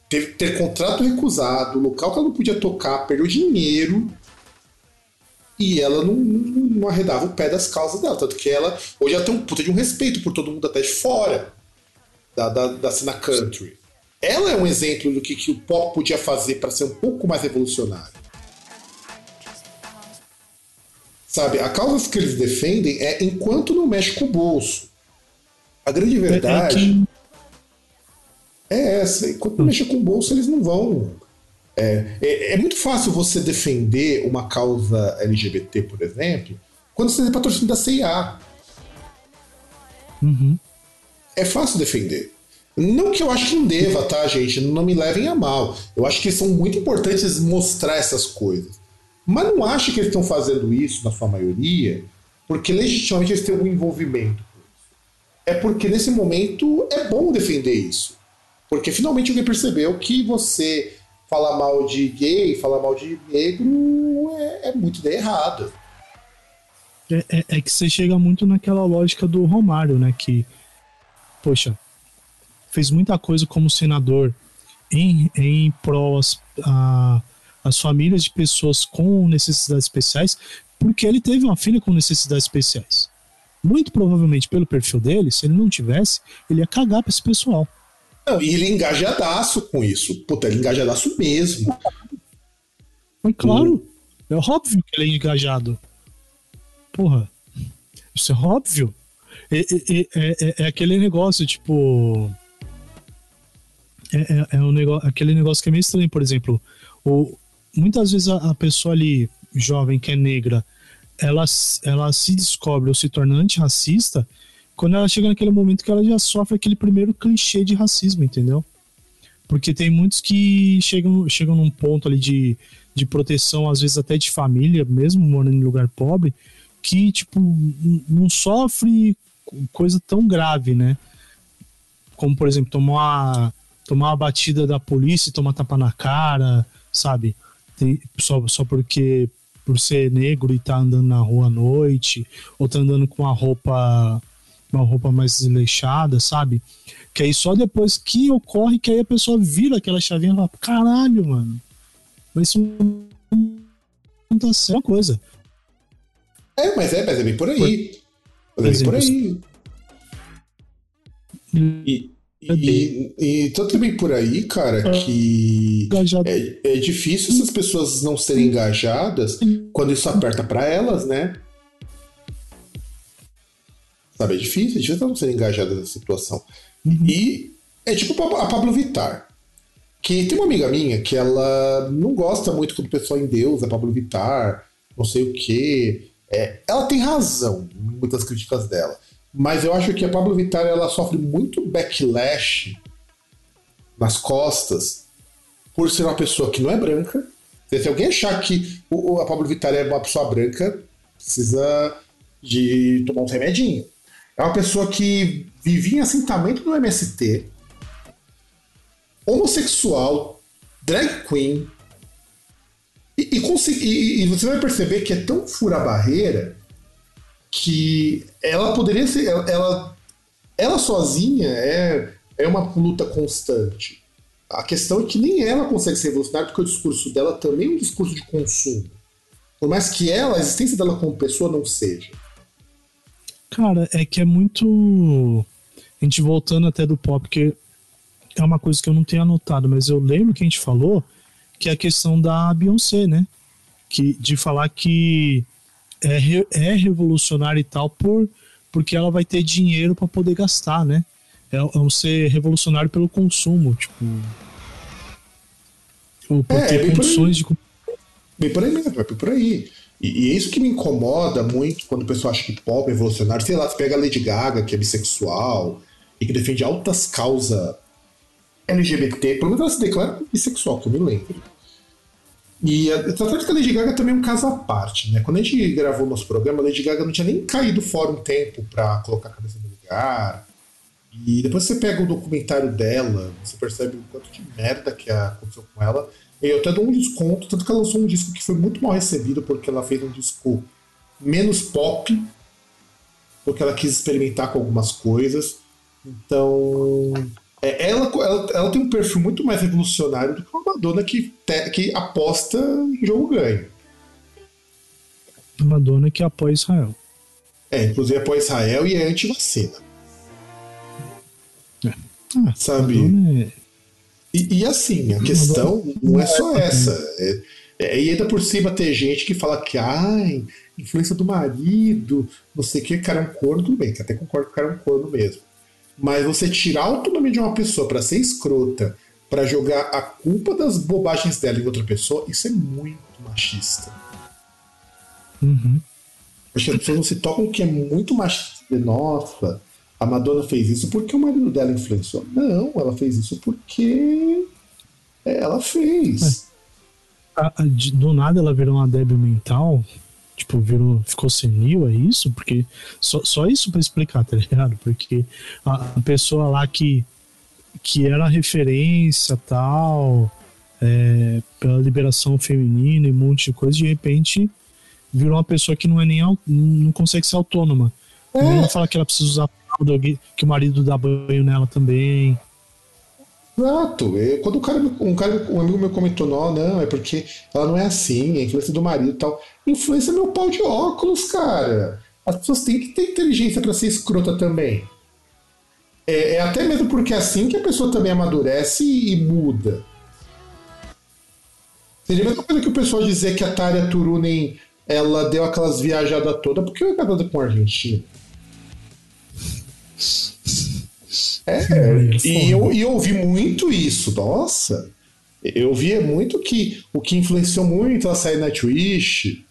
teve ter contrato recusado, local que ela não podia tocar, perdeu dinheiro. E ela não, não, não arredava o pé das causas dela. Tanto que ela, hoje ela tem um puta de um respeito por todo mundo até de fora da, da, da cena country. Ela é um exemplo do que, que o pop podia fazer para ser um pouco mais revolucionário. Sabe, a causa que eles defendem é enquanto não mexe com o bolso. A grande É- é verdade que- é essa. Enquanto não mexer com o bolso, eles não vão. É, é, é muito fácil você defender uma causa LGBT, por exemplo, quando você tem patrocínio da CIA. Uhum. É fácil defender. Não que eu acho que não deva, tá, gente? Não me levem a mal. Eu acho que são muito importantes mostrar essas coisas. Mas não acho que eles estão fazendo isso, na sua maioria, porque legitimamente eles têm algum envolvimento com isso. É porque nesse momento é bom defender isso. Porque finalmente alguém percebeu que você falar mal de gay, falar mal de negro é, é muito errada. É, é- é que você chega muito naquela lógica do Romário, né? Que, poxa, fez muita coisa como senador em, em prol às, a- às famílias de pessoas com necessidades especiais, porque ele teve uma filha com necessidades especiais. Muito provavelmente, pelo perfil dele, se ele não tivesse, ele ia cagar pra esse pessoal. E ele engajadaço com isso. Puta, ele engajadaço mesmo. Mas claro, é óbvio que ele é engajado. Porra, isso é óbvio. É, é- é- é- aquele negócio, tipo. É, é- é um negócio, aquele negócio que é meio estranho, por exemplo. O, muitas vezes a, a pessoa ali, jovem, que é negra, ela, ela se descobre ou se torna antirracista quando ela chega naquele momento que ela já sofre aquele primeiro clichê de racismo, entendeu? Porque tem muitos que chegam, chegam num ponto ali de, de proteção, às vezes até de família, mesmo morando em lugar pobre, que, tipo, não sofre coisa tão grave, né? Como, por exemplo, tomar tomar uma batida da polícia tomar tapa na cara, sabe? Tem- só, só porque por ser negro e tá andando na rua à noite, ou tá andando com uma roupa uma roupa mais desleixada, sabe? Que aí só depois que ocorre que aí a pessoa vira aquela chavinha e fala, caralho, mano. Mas isso não tá sendo uma coisa. É, mas é, mas é bem por aí. Mas é bem por aí. E, e, e tanto é bem por aí, cara, que Engajado. é, é difícil essas pessoas não serem engajadas quando isso aperta pra elas, né? Sabe, é difícil, é difícil não serem engajadas nessa situação. E é tipo a Pablo Vittar. Que tem uma amiga minha que ela não gosta muito quando o pessoal em Deus, a Pablo Vittar, não sei o quê. É, ela tem razão em muitas críticas dela. Mas eu acho que a Pablo Vittar ela sofre muito backlash nas costas por ser uma pessoa que não é branca. Se alguém achar que a Pablo Vittar é uma pessoa branca, precisa de tomar um remedinho. É uma pessoa que vivia em assentamento no MST, homossexual, drag queen, e, e, e- e você vai perceber que é tão fura barreira que ela poderia ser. Ela, ela, ela sozinha é, é uma luta constante. A questão é que nem ela consegue ser revolucionária, porque o discurso dela também é um discurso de consumo. Por mais que ela, a existência dela como pessoa não seja. Cara, é que é muito. A gente voltando até do pop, que é uma coisa que eu não tenho anotado, mas eu lembro que a gente falou que é a questão da Beyoncé, né? Que, de falar que é, re- é revolucionário e tal por, porque ela vai ter dinheiro para poder gastar, né? É, é um ser revolucionário pelo consumo, tipo. Ou por É, ter condições de. Bem por aí mesmo, vai por aí. E, e é isso que me incomoda muito quando o pessoal acha que pop é revolucionário. Sei lá, você pega a Lady Gaga, que é bissexual, e que defende altas causas LGBT. Pelo menos ela se declara bissexual, que eu me lembro. E a que a Lady Gaga também é um caso à parte, né? Quando a gente gravou o nosso programa, a Lady Gaga não tinha nem caído fora um tempo pra colocar a cabeça no lugar. E depois você pega o documentário dela, você percebe o quanto de merda que aconteceu com ela. Eu até dou um desconto, tanto que ela lançou um disco que foi muito mal recebido, porque ela fez um disco menos pop, porque ela quis experimentar com algumas coisas. Então. é, ela, ela, ela tem um perfil muito mais revolucionário do que uma Madonna que, te- que aposta em jogo ganho. Madonna que apoia Israel. É, inclusive apoia Israel e é anti-vacina. Ah, Sabe? Madonna é- E, e assim, a questão não é só essa. É, é, e ainda por cima ter gente que fala que, ai, influência do marido, não sei o que, cara é um corno, tudo bem, que até concordo que o cara é um corno mesmo. Mas você tirar a autonomia de uma pessoa pra ser escrota, pra jogar a culpa das bobagens dela em outra pessoa, isso é muito machista. Uhum. Acho que as pessoas não se tocam que é muito machista. Nossa, a Madonna fez isso porque o marido dela influenciou. Não, ela fez isso porque ela fez. A- a- de- do nada ela virou uma débil mental, tipo, virou, ficou senil, é isso? Porque só, só isso pra explicar, tá ligado? Porque a, a pessoa lá que, que era referência tal, é, pela liberação feminina e um monte de coisa, de repente virou uma pessoa que não é nem não consegue ser autônoma. É. Não fala que ela precisa usar que o marido dá banho nela também. Exato. É, Quando o cara, um, cara, um amigo meu comentou, não, não, é porque ela não é assim, é influência do marido e tal. Influência é meu pau de óculos, cara. As pessoas têm que ter inteligência pra ser escrota também. É, é até mesmo porque é assim que a pessoa também amadurece e, e muda. Seria a mesma coisa que o pessoal dizer que a Tária Turunen ela deu aquelas viajadas todas porque é casada com um argentino. É, e eu, e eu ouvi muito isso, nossa. Eu via muito que o que influenciou muito ela sair na Twitch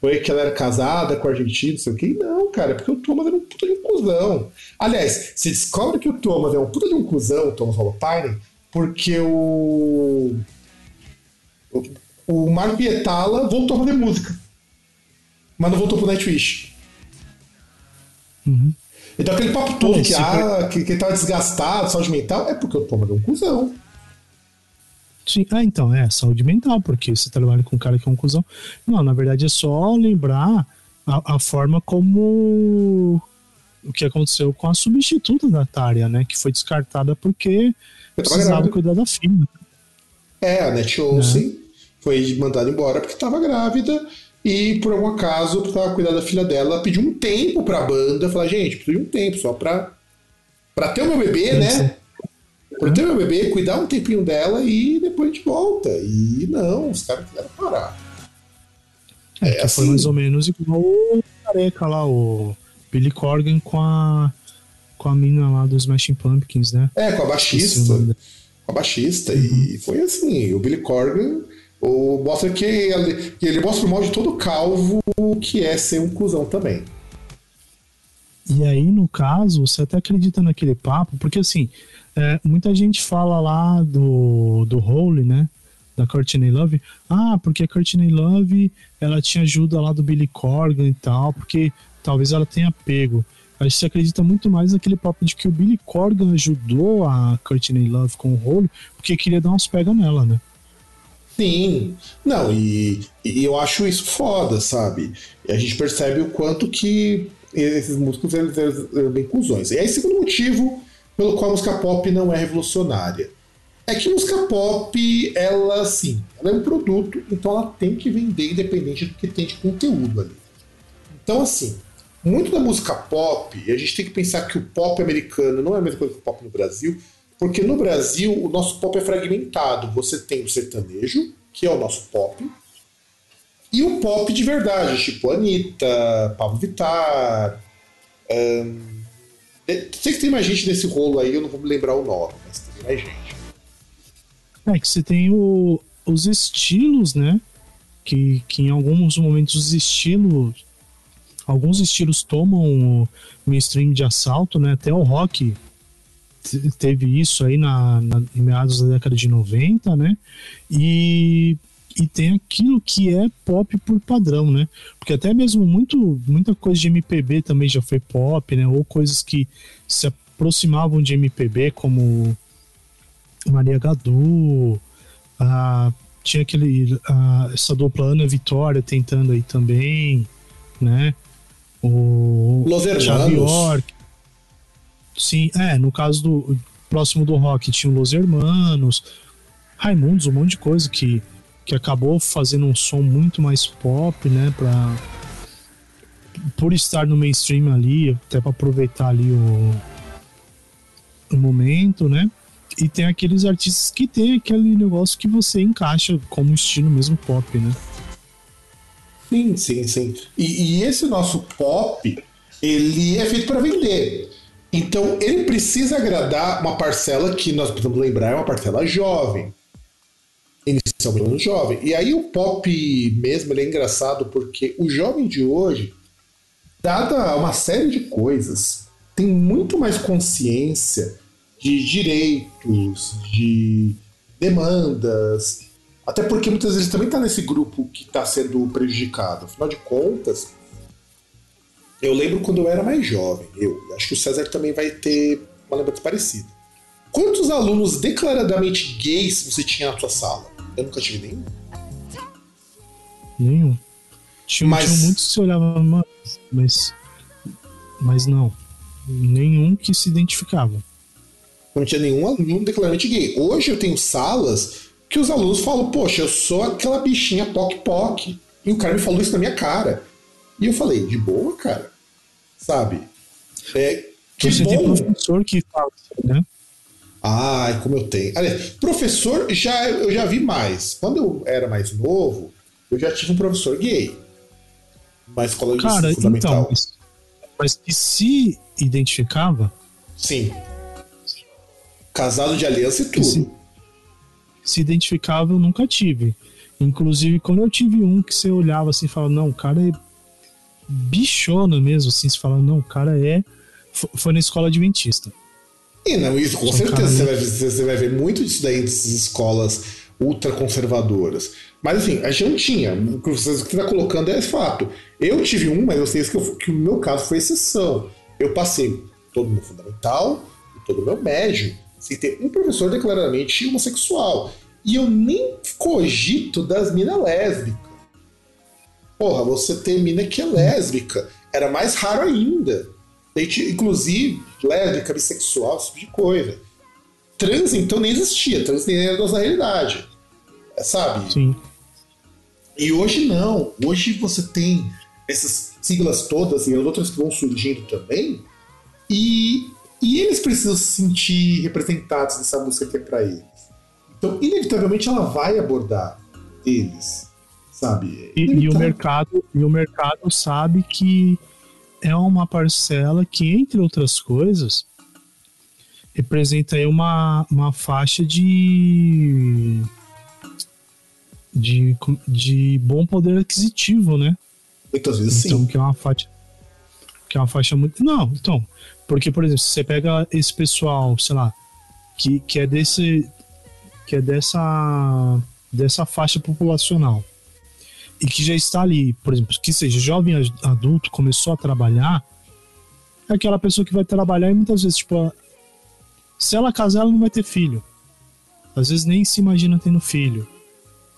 foi que ela era casada com o argentino, não sei o que. Não, cara, é porque o Thomas era um puta de um cuzão. Aliás, se descobre que o Thomas é um puta de um cuzão, o Thomas Holopainen, porque o. O, o Marco Pietala voltou a fazer música. Mas não voltou pro Nightwish. Uhum. Então aquele papo todo É, que, ah, que, que tava desgastado, saúde mental, é porque o Thomas é um cuzão. Sim, ah, então, é saúde mental, porque você trabalha com um cara que é um cuzão. Não, na verdade é só lembrar a, a forma como o que aconteceu com a substituta da Tária, né? Que foi descartada porque Eu precisava grávida. cuidar da filha. É, a Net Olsen foi mandada embora porque estava grávida e por algum acaso, pra cuidar da filha dela, ela pediu um tempo pra banda, falar, gente, preciso de um tempo só pra, pra ter o meu bebê, né? Pra ter o meu bebê, cuidar um tempinho dela e depois a gente volta. E não, os caras quiseram parar. É, É, que assim- foi mais ou menos igual o careca lá, o Billy Corgan com a com a mina lá dos Smashing Pumpkins, né? É, com a baixista. Com a baixista. E foi assim, o Billy Corgan o, mostra que ele, que ele mostra o mal de todo calvo que é ser um cuzão também. E aí, no caso, você até acredita naquele papo, porque assim, é, muita gente fala lá do, do Hole, né? Da Courtney Love. Ah, porque a Courtney Love ela tinha ajuda lá do Billy Corgan e tal, porque talvez ela tenha pego. Aí você acredita muito mais naquele papo de que o Billy Corgan ajudou a Courtney Love com o Hole, porque queria dar uns pega nela, né? Sim. Não, e, e eu acho isso foda, sabe? E a gente percebe o quanto que esses músicos eles, eram bem cuzões. E aí, segundo motivo pelo qual a música pop não é revolucionária. É que música pop, ela sim, ela é um produto, então ela tem que vender independente do que tem de conteúdo ali. Então, assim, muito da música pop, a gente tem que pensar que o pop americano não é a mesma coisa que o pop no Brasil, porque no Brasil o nosso pop é fragmentado. Você tem o sertanejo, que é o nosso pop, e o pop de verdade, tipo Anitta, Pablo Vittar. Um, sei que tem mais gente nesse rolo aí, eu não vou me lembrar o nome, mas tem mais gente. É que você tem o, os estilos, né? Que, que em alguns momentos os estilos. Alguns estilos tomam o mainstream de assalto, né? Até o rock teve isso aí na, na, em meados da década de 90, né? E e tem aquilo que é pop por padrão, né? Porque até mesmo muito, muita coisa de MPB também já foi pop, né? Ou coisas que se aproximavam de MPB, como Maria Gadu, a, tinha aquele, a, essa dupla Ana Vitória tentando aí também, né? O Los Hermanos. Sim, é, no caso do próximo do rock tinha Los Hermanos, Raimundos, um monte de coisa que que acabou fazendo um som muito mais pop, né, para por estar no mainstream ali, até para aproveitar ali o, o momento, né? E tem aqueles artistas que tem aquele negócio que você encaixa como estilo mesmo pop, né? Sim, sim, sim. E, e esse nosso pop, ele é feito para vender. Então ele precisa agradar uma parcela que nós precisamos lembrar é uma parcela jovem inicialmente no jovem. E aí o pop mesmo é engraçado porque o jovem de hoje, dada uma série de coisas, tem muito mais consciência de direitos, de demandas, até porque muitas vezes também está nesse grupo que está sendo prejudicado. Afinal de contas, eu lembro quando eu era mais jovem, eu acho que o César também vai ter uma lembrança parecida. Quantos alunos declaradamente gays você tinha na sua sala? Eu nunca tive nenhum. Nenhum. Tinha, mas... tinha muitos que se olhavam, mas. Mas não. Nenhum que se identificava. Não tinha nenhum aluno declarante gay. Hoje eu tenho salas que os alunos falam, poxa, eu sou aquela bichinha poc-poc. E o cara me falou isso na minha cara. E eu falei, de boa, cara. Sabe? É, que Você bom. tem professor que fala assim, né? Ai, como eu tenho. Aliás, professor, já, eu já vi mais. Quando eu era mais novo, eu já tive um professor gay. Na escola de Cara, fundamental. então, mas que se identificava? Sim. Casado de aliança e tudo. Se, se identificava, eu nunca tive. Inclusive, quando eu tive um que você olhava assim e falava, não, o cara é bichona mesmo, assim, você fala, não, o cara é. Foi na escola adventista. E não, isso com certeza você vai, você vai, ver muito disso daí dessas escolas ultraconservadoras. Mas assim, a gente não tinha. O que você está colocando é fato. Eu tive um, mas eu sei que, eu, que o meu caso foi exceção. Eu passei todo o meu fundamental e todo o meu médio sem ter um professor declaradamente homossexual. E eu nem cogito das minas lésbicas. Porra, você ter mina que é lésbica. Era mais raro ainda. Inclusive, lésbica, bissexual, esse tipo de coisa. Trans, então, nem existia. Trans nem era nossa realidade. É, sabe? Sim. E hoje não. Hoje você tem essas siglas todas e as outras que vão surgindo também. E, e eles precisam se sentir representados nessa música que é para eles. Então, inevitavelmente, ela vai abordar eles, sabe? E, e, o mercado, e o mercado sabe que é uma parcela que, entre outras coisas, representa aí uma, uma faixa de, de, de bom poder aquisitivo, né? Muitas vezes então, sim. que é uma faixa que é uma faixa muito não então porque por exemplo se você pega esse pessoal sei lá que, que é desse que é dessa dessa faixa populacional e que já está ali, por exemplo, que seja jovem adulto, começou a trabalhar, é aquela pessoa que vai trabalhar e muitas vezes, tipo, se ela casar, ela não vai ter filho. Às vezes nem se imagina tendo filho.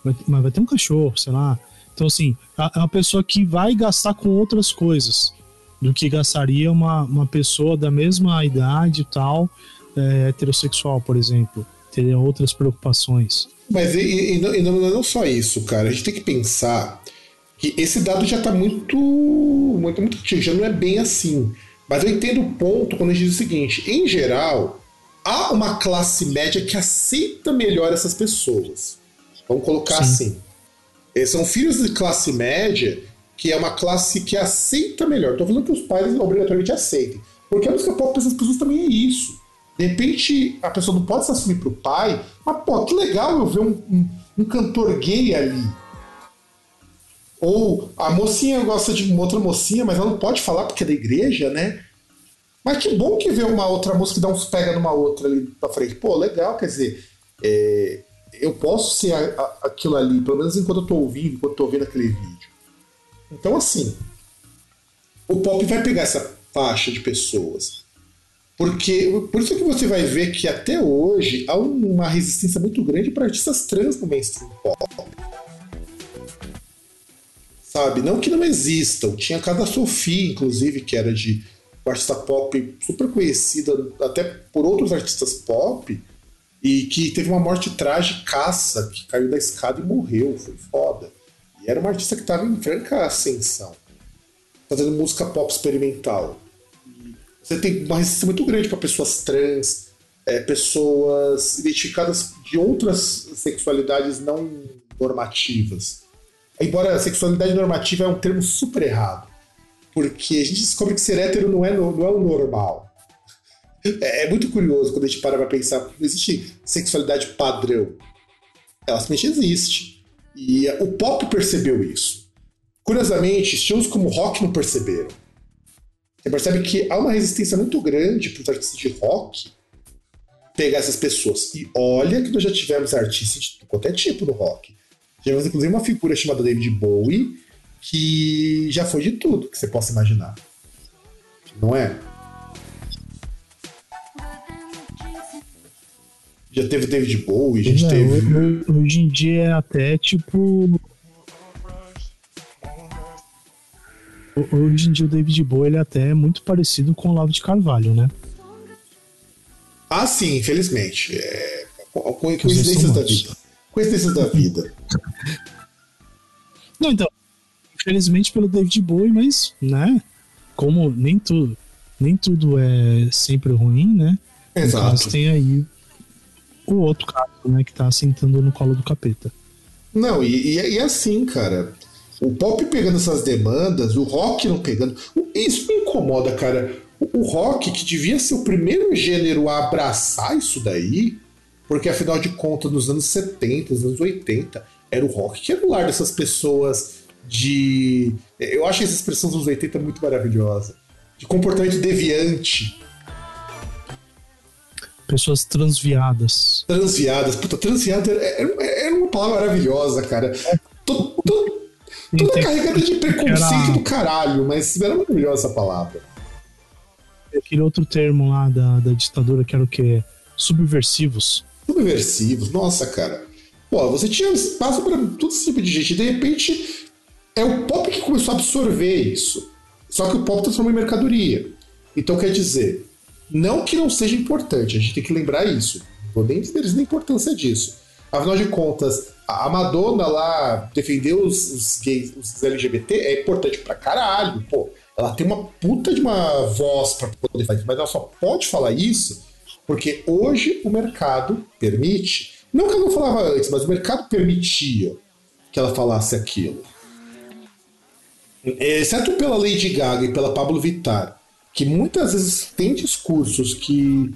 Mas vai ter um cachorro, sei lá. Então, assim, é uma pessoa que vai gastar com outras coisas do que gastaria uma, uma pessoa da mesma idade e tal, é, heterossexual, por exemplo. teriam outras preocupações. Mas e, e, e não, e não, não só isso, cara. A gente tem que pensar que esse dado já está muito, muito, muito antigo, já não é bem assim. Mas eu entendo o ponto quando a gente diz o seguinte: em geral, há uma classe média que aceita melhor essas pessoas. Vamos colocar Sim. assim. Eles são filhos de classe média, que é uma classe que aceita melhor. Estou falando que os pais obrigatoriamente aceitem. Porque a música pop para essas pessoas também é isso. De repente, a pessoa não pode se assumir pro pai, mas, pô, que legal eu ver um, um, um cantor gay ali. Ou a mocinha gosta de uma outra mocinha, mas ela não pode falar porque é da igreja, né? Mas que bom que vê uma outra moça que dá uns pega numa outra ali pra frente. Pô, legal, quer dizer, é, eu posso ser a- a- aquilo ali, pelo menos enquanto eu tô ouvindo, enquanto eu tô vendo aquele vídeo. Então, assim, o pop vai pegar essa faixa de pessoas. Porque, por isso que você vai ver que até hoje há uma resistência muito grande para artistas trans no mainstream pop. Sabe? Não que não existam. Tinha a casa Sofia, inclusive, que era de uma artista pop super conhecida até por outros artistas pop e que teve uma morte trágica, que caiu da escada e morreu. Foi foda. E era uma artista que estava em franca ascensão, fazendo música pop experimental. Você tem uma resistência muito grande para pessoas trans, é, pessoas identificadas de outras sexualidades não normativas. Embora a sexualidade normativa é um termo super errado, porque a gente descobre que ser hétero não é, não é o normal. É, é muito curioso quando a gente para pra pensar, não existe sexualidade padrão. Ela simplesmente existe. E o pop percebeu isso. Curiosamente, estilos como rock não perceberam. Você percebe que há uma resistência muito grande para os artistas de rock pegar essas pessoas. E olha que nós já tivemos artistas de qualquer tipo no rock. Tivemos inclusive uma figura chamada David Bowie, que já foi de tudo que você possa imaginar. Não é? Já teve David Bowie, a gente É, teve. Hoje em dia é até tipo. Hoje em dia o David Bowie ele é até muito parecido com o Lavo de Carvalho, né? Ah, sim, infelizmente. É... co- Coincidências da vida. Coincidências da vida. Não, então, infelizmente pelo David Bowie, mas, né? Como nem tudo, nem tudo é sempre ruim, né? No Exato. caso, tem aí o outro caso, né? Que tá sentando no colo do capeta. Não, e, e, e assim, cara. O pop pegando essas demandas, o rock não pegando. Isso me incomoda, cara. O, rock, que devia ser o primeiro gênero a abraçar isso daí, porque afinal de contas, nos anos 70, nos anos 80, era o rock que era o lar dessas pessoas de. Eu acho essa expressão dos anos 80 muito maravilhosa. De comportamento deviante, Pessoas transviadas. transviadas. Puta, transviada era, era- era uma palavra maravilhosa, cara. Todo, todo, toda Tem- carregada de preconceito era- do caralho, mas era maravilhosa essa palavra. Aquele outro termo lá da, da ditadura que era o quê? Subversivos. Subversivos, nossa, cara. Pô, você tinha espaço pra todo esse tipo de gente. E de repente, é o pop que começou a absorver isso. Só que o pop transformou em mercadoria. Então, quer dizer, não que não seja importante, a gente tem que lembrar isso. Não vou nem dizer a importância disso. Afinal de contas, a Madonna lá defendeu os, os gays, os LGBT, é importante pra caralho, pô. Ela tem uma puta de uma voz pra poder fazer mas ela só pode falar isso porque hoje o mercado permite. Não que ela não falava antes, mas o mercado permitia que ela falasse aquilo. Exceto pela Lady Gaga e pela Pablo Vittar, que muitas vezes tem discursos que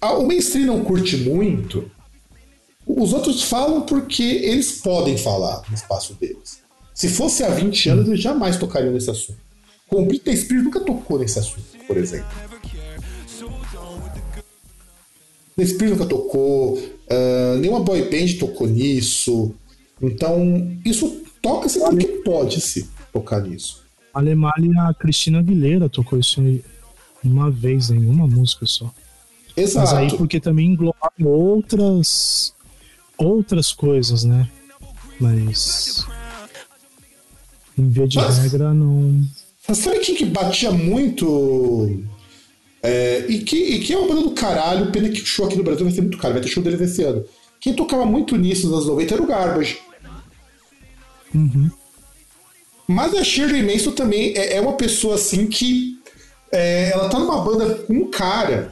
o mainstream não curte muito, os outros falam porque eles podem falar no espaço deles. Se fosse há 20 anos, eles jamais tocariam nesse assunto. Com o Britney Spears nunca tocou nesse assunto, por exemplo. Britney Spears nunca tocou, ah, nenhuma boy band tocou nisso. Então, isso toca-se porque pode-se tocar nisso. A Alemanha, a Cristina Aguilera tocou isso aí uma vez em uma música só. Mas Exato. aí porque também engloba outras outras coisas, né? Mas em via de Mas- regra não. Mas sabe quem que batia muito É, e, que, e que é uma banda do caralho, pena que o show aqui no Brasil vai ser muito caro, vai ter show deles esse ano. Quem tocava muito nisso nos anos 90 era o Garbage. Uhum. Mas a Shirley Manson também é, é uma pessoa assim que é, ela tá numa banda com um cara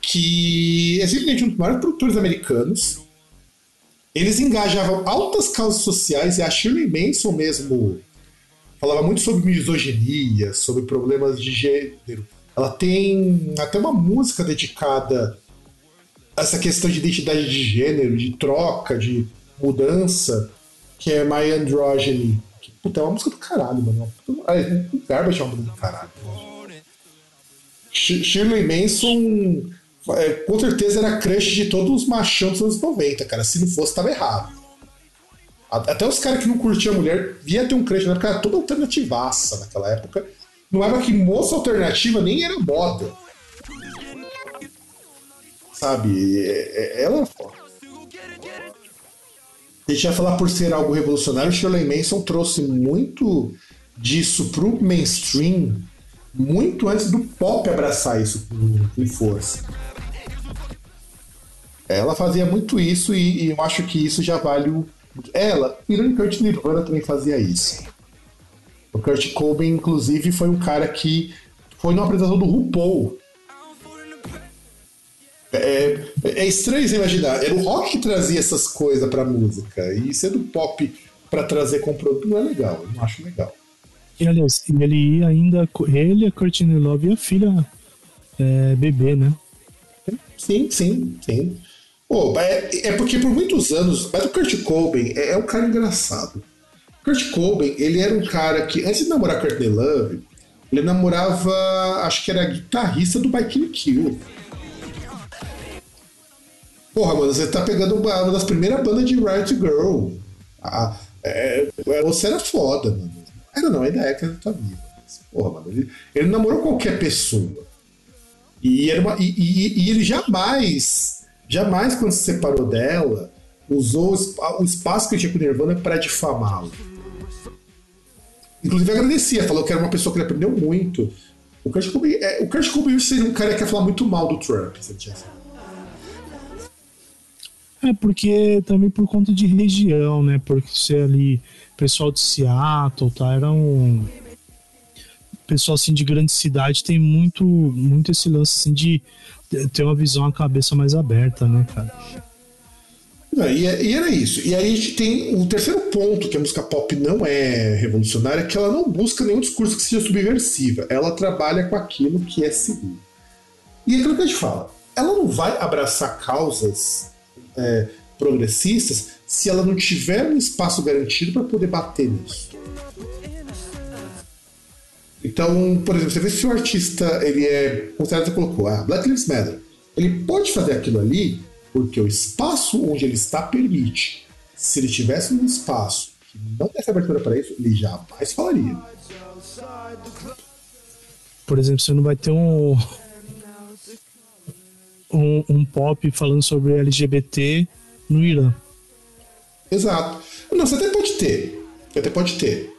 que é simplesmente um dos maiores produtores americanos. Eles engajavam altas causas sociais e a Shirley Manson mesmo falava muito sobre misoginia, sobre problemas de gênero. Ela tem até uma música dedicada a essa questão de identidade de gênero, de troca, de mudança, que é My Androgyny. Que, puta, é uma música do caralho, mano. Garbage é uma música do caralho. Shirley Manson é, com certeza era crush de todos os machão dos anos 90, cara. Se não fosse, tava errado. Até os caras que não curtiam a mulher via ter um crush na época, era toda alternativaça naquela época. Não era que moça alternativa nem era moda. Sabe? É, é, ela é. A gente ia falar por ser algo revolucionário, Shirley Manson trouxe muito disso pro mainstream muito antes do pop abraçar isso com força. Ela fazia muito isso e, e, eu acho que isso já vale o. Ela, ironicamente, Nirvana também fazia isso. O Kurt Cobain, inclusive, foi um cara que foi na apresentação do RuPaul. É, é estranho você imaginar. Era o rock que trazia essas coisas pra música. E sendo pop para trazer com produto não é legal. Eu não acho legal. E aliás, ele ia ainda. Ele, a Courtney Love e a filha é, bebê, né? Sim, sim, sim. Pô, é, é, porque por muitos anos. Mas o Kurt Cobain é, é um cara engraçado. Kurt Cobain, ele era um cara que, antes de namorar Courtney Love, ele namorava. Acho que era guitarrista do By Kill. Porra, mano, você tá pegando uma, uma das primeiras bandas de Riot Girl. Ah, é, você era foda, mano. Ainda não, ainda é que ele tá vivo. Porra, mano, ele, ele namorou qualquer pessoa. E, uma, e, e, e ele jamais jamais, quando se separou dela, usou o espaço que tinha com o Nirvana para difamá-lo. Inclusive agradecia, falou que era uma pessoa que ele aprendeu muito. O Kurt Cobain, é, o Kurt Cobain seria um cara que ia falar muito mal do Trump, se ele. É, porque também por conta de região, né? Porque ser ali pessoal de Seattle, tá? Era um pessoal assim de grande cidade tem muito muito esse lance assim de ter uma visão, a cabeça mais aberta, né, cara? Não, e, é, e, era isso. E aí a gente tem o terceiro ponto que a música pop não é revolucionária, é que ela não busca nenhum discurso que seja subversiva. Ela trabalha com aquilo que é seguro. E é aquilo que a gente fala, ela não vai abraçar causas é, progressistas se ela não tiver um espaço garantido para poder bater nisso. Então, por exemplo, você vê se o artista ele é, como você colocou, ah, Black Lives Matter, ele pode fazer aquilo ali porque o espaço onde ele está permite. Se ele tivesse um espaço que não desse abertura para isso, ele jamais falaria. Por exemplo, você não vai ter um, um, um pop falando sobre LGBT no Irã. Exato. Não, você até pode ter. Até pode ter.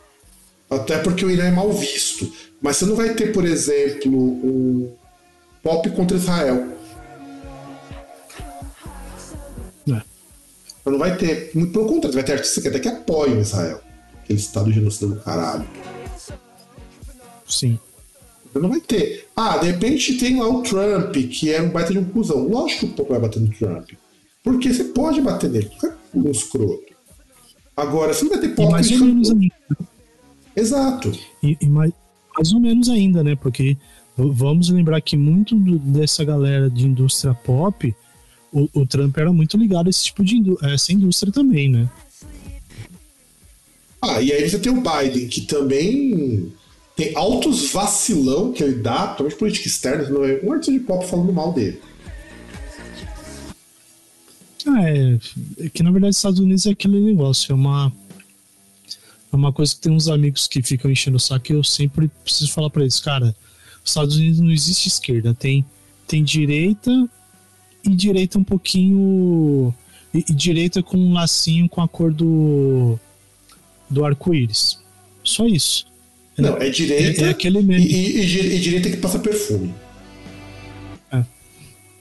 Até porque o Irã é mal visto. Mas você não vai ter, por exemplo, um pop contra Israel. É. Você não vai ter. Muito pelo contrário, vai ter artistas que até que apoiam Israel. Aquele estado genocida do caralho. Sim. Não vai ter. Ah, de repente tem lá o Trump, que é um baita de um cuzão. Lógico que o pop vai bater no Trump. Porque você pode bater nele, não é um escroto. Agora, você não vai ter pop. E mais ou menos ainda. Exato. E, e mais, mais ou menos ainda, né? Porque vamos lembrar que muito do, dessa galera de indústria pop, o, o, Trump era muito ligado a esse tipo de indú essa indústria também, né? Ah, e aí você tem o Biden, que também tem altos vacilão que ele dá, principalmente política externa, não é um artista de pop falando mal dele. Ah, é, é que na verdade os Estados Unidos é aquele negócio, é uma é uma coisa que tem uns amigos que ficam enchendo o saco e eu sempre preciso falar para eles, cara, os Estados Unidos não existe esquerda, tem, tem direita e direita um pouquinho. E, e direita com um lacinho com a cor do, do arco-íris. Só isso. Não, é direita é, é aquele mesmo. E, e, e, direita que passa perfume.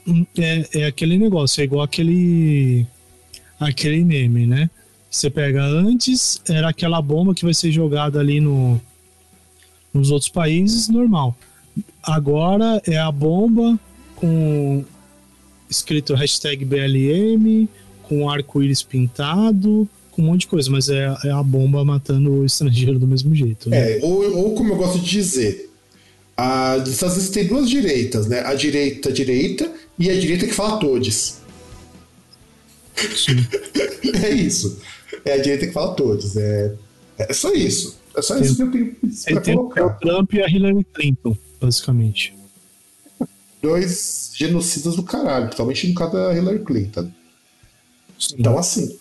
Hum, É, é aquele negócio, é igual aquele. aquele meme, né? Você pega antes, era aquela bomba que vai ser jogada ali no, nos outros países, normal. Agora é a bomba com escrito hashtag BLM, com arco-íris pintado, com um monte de coisa, mas é, é a bomba matando o estrangeiro do mesmo jeito. Né? É, ou, ou como eu gosto de dizer, a, Unidos tem duas direitas, né? A direita direita e a direita que fala todes. É isso. É a direita que fala todos. É, é só isso. É só isso que eu tenho pra tem o colocar. Trump e a Hillary Clinton, basicamente. Dois genocidas do caralho, principalmente no caso da Hillary Clinton. Então, assim,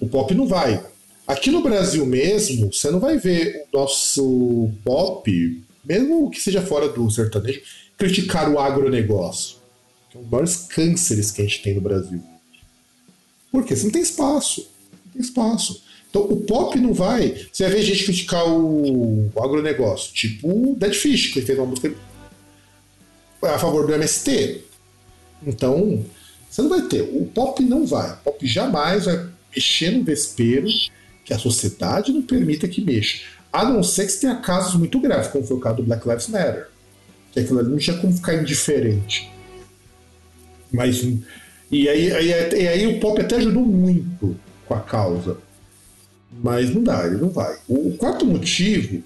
o pop não vai. Aqui no Brasil mesmo, você não vai ver o nosso pop, mesmo que seja fora do sertanejo, criticar o agronegócio. Que é um dos maiores cânceres que a gente tem no Brasil. Por quê? Você não tem espaço. Espaço. Então o pop não vai. Você vai ver gente criticar o, agronegócio, tipo o Dead Fish, que fez uma música a favor do MST. Então, você não vai ter. O pop não vai. O pop jamais vai mexer no vespeiro que a sociedade não permita que mexa. A não ser que tenha casos muito graves, como foi o caso do Black Lives Matter. Que aquilo ali não tinha como ficar indiferente. Mas. E aí, aí, e aí o pop até ajudou muito com a causa. Mas não dá, ele não vai. O, quarto motivo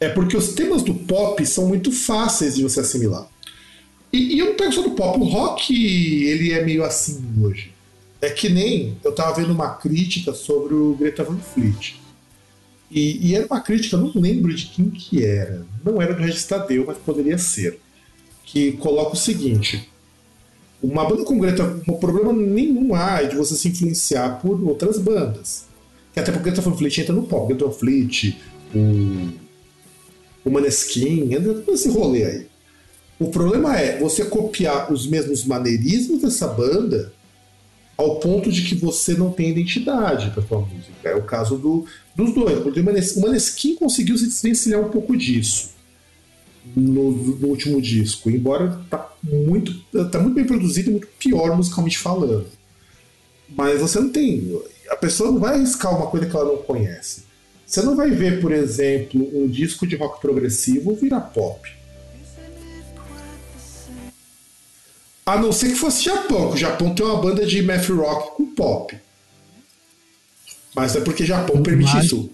é porque os temas do pop são muito fáceis de você assimilar. E, e eu não pego só do pop, o rock ele é meio assim hoje. É que nem eu tava vendo uma crítica sobre o Greta Van Fleet. E, e era uma crítica, não lembro de quem que era. Não era do Regis Tadeu, mas poderia ser. Que coloca o seguinte: uma banda com Greta, o problema nenhum há de você se influenciar por outras bandas. Que até porque Greta Van Fleet entra no pop, Greta Van Fleet, o, o Maneskin, entra todo esse rolê aí. O problema é você copiar os mesmos maneirismos dessa banda ao ponto de que você não tem identidade para sua música. É o caso do, dos dois. O Maneskin conseguiu se desvencilhar um pouco disso no, no último disco, embora tá muito, tá muito bem produzido e muito pior musicalmente falando. Mas você não tem. A pessoa não vai arriscar uma coisa que ela não conhece. Você não vai ver, por exemplo, um disco de rock progressivo virar pop. A não ser que fosse Japão, que o Japão tem uma banda de math rock com pop. Mas é porque Japão permite Mas- isso.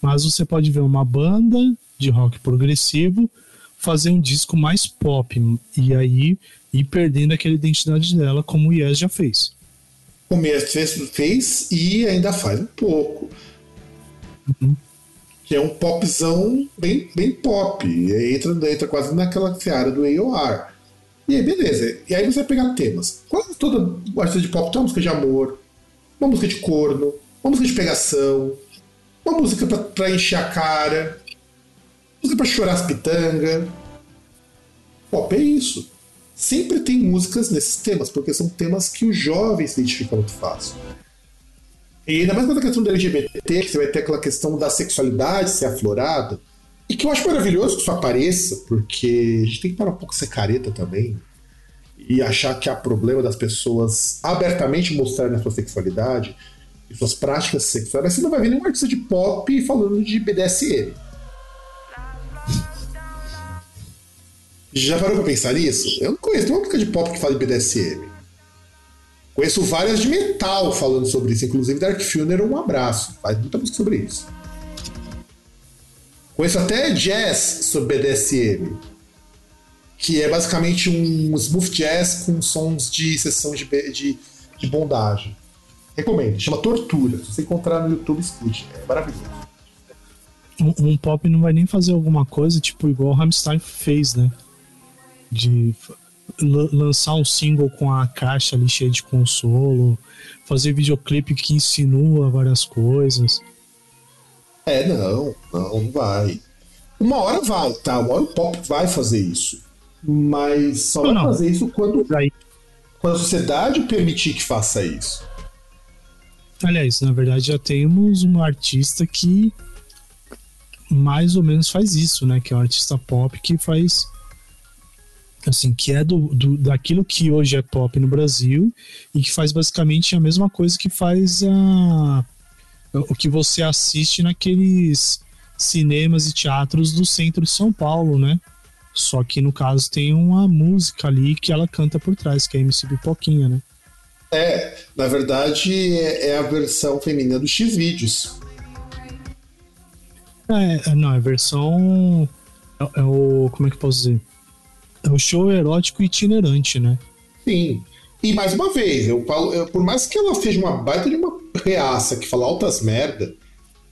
Mas você pode ver uma banda de rock progressivo fazer um disco mais pop e aí ir perdendo aquela identidade dela, como o Yes já fez. O Mestre fez, fez e ainda faz um pouco. Que é um popzão bem, bem pop. E entra, entra quase naquela seara do AOR. E aí, beleza. E aí você vai pegar temas. Quase toda artista de pop tem uma música de amor, uma música de corno, uma música de pegação, uma música pra, pra encher a cara, música pra chorar as pitangas. Pop é isso. Sempre tem músicas nesses temas, porque são temas que os jovens se identificam muito fácil. E ainda mais com a questão do LGBT, que você vai ter aquela questão da sexualidade ser aflorada, e que eu acho maravilhoso que isso apareça, porque a gente tem que parar um pouco ser careta também, e achar que há problema das pessoas abertamente mostrarem a sua sexualidade e suas práticas sexuais. Mas você não vai ver nenhum artista de pop falando de BDSM. Já parou pra pensar nisso? Eu não conheço nenhuma música de pop que fala de BDSM. Conheço várias de metal falando sobre isso, inclusive Dark Funeral, um abraço. Faz muita música sobre isso. Conheço até jazz sobre BDSM, que é basicamente um smooth jazz com sons de sessão de, de, de bondagem. Recomendo, chama Tortura. Se você encontrar no YouTube, escute. É maravilhoso. Um, um pop não vai nem fazer alguma coisa, tipo, igual o Rammstein fez, né? De lançar um single com a caixa ali cheia de consolo, fazer videoclipe que insinua várias coisas. É, não, não, vai. Uma hora vai, tá? Uma hora o pop vai fazer isso. Mas só Não, vai não. fazer isso quando, Aí, quando a sociedade permitir que faça isso. aliás, na verdade já temos um artista que mais ou menos faz isso, né? Que é um artista pop que faz assim, que é do, do, daquilo que hoje é pop no Brasil e que faz basicamente a mesma coisa que faz a, o que você assiste naqueles cinemas e teatros do centro de São Paulo, né? Só que no caso tem uma música ali que ela canta por trás, que é a MC Pipoquinha, né? É, na verdade é a versão feminina do X-Vídeos. É, não, é a versão. É, é, o. Como é que eu posso dizer? É o show erótico itinerante, né? Sim. E mais uma vez, eu falo, eu, por mais que ela seja uma baita de uma reaça que fala altas merda,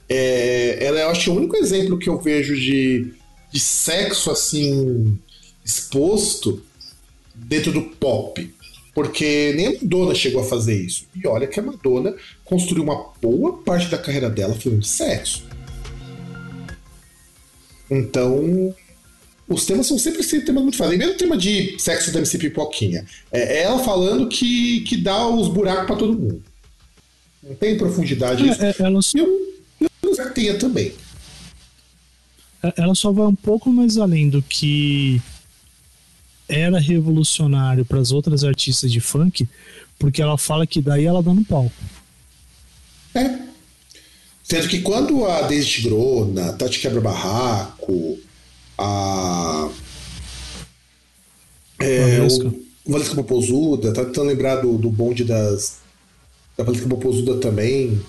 é, ela eu acho o único exemplo que eu vejo de, de sexo assim exposto dentro do pop. Porque nem a Madonna chegou a fazer isso. E olha que a Madonna construiu uma boa parte da carreira dela falando de sexo. Então, os temas são sempre temas muito fáceis. Mesmo o tema de sexo da MC Pipoquinha. É ela falando que, que dá os buracos para todo mundo. Não tem profundidade. É, é, ela só... Eu, eu tenha também. É, ela só vai um pouco mais além do que era revolucionário para as outras artistas de funk, porque ela fala que daí ela dá no palco. É. Sendo que quando a Daisy Tigrona, Tati Quebra Barraco, a. É, Valesca. o Valesca Popozuda, tá tentando lembrar do, do bonde das. Da Valesca Popozuda também.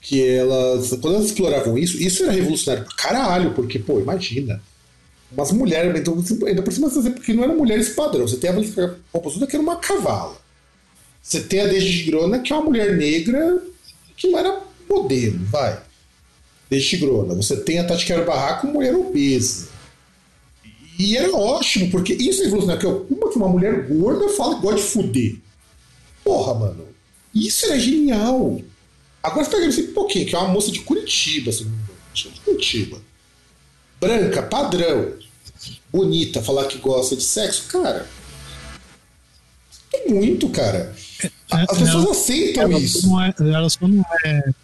Que elas. Quando elas exploravam isso, isso era revolucionário pra caralho, porque, pô, imagina. Umas mulheres, então, ainda por cima, porque não eram mulheres padrão. Você tem a Valesca Popozuda, que era uma cavala. Você tem a Desde Grona, que é uma mulher negra que não era modelo, vai. Tigrona. Você tem a Tati Barraco, mulher obesa. E era ótimo, porque isso é revolucionário. Uma que uma mulher gorda fala que gosta de fuder. Porra, mano. Isso era genial. Agora você tá vendo um pouquinho, que é uma moça de Curitiba, se não me engano. De Curitiba. Branca, padrão. Bonita, falar que gosta de sexo, cara. É muito, cara. É, As pessoas aceitam ela isso. É, ela só não é.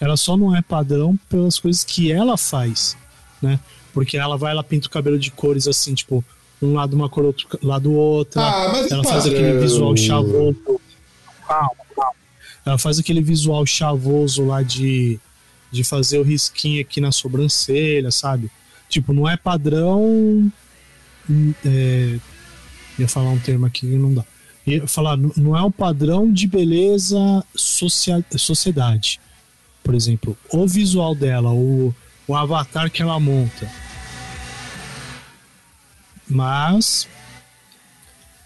Ela só não é padrão pelas coisas que ela faz, né? Porque ela vai, ela pinta o cabelo de cores assim, tipo, um lado uma cor, outro lado outra. Ah, mas ela padrão. faz aquele visual chavoso. Calma, calma. Ela faz aquele visual chavoso lá de, de fazer o risquinho aqui na sobrancelha, sabe? Tipo, não é padrão. É, ia falar um termo aqui que não dá. Ia falar, não é um padrão de beleza social, sociedade. Por exemplo, o visual dela, o, o avatar que ela monta. Mas.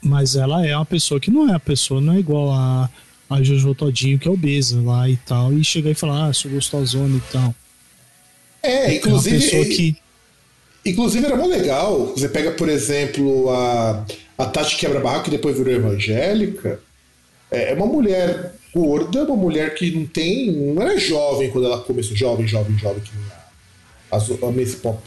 Mas ela é uma pessoa que não é a pessoa, não é igual a, a Jojo Todinho, que é obesa lá e tal, e chegar e falar, ah, sou gostosona e tal. É, inclusive. É uma pessoa que. Inclusive era muito legal. Você pega, por exemplo, a, a Tati Quebra-Barraco, que depois virou evangélica. É uma mulher gorda, uma mulher que não tem. não era jovem quando ela começou, jovem, jovem, jovem, que a, a, a Miss Pop.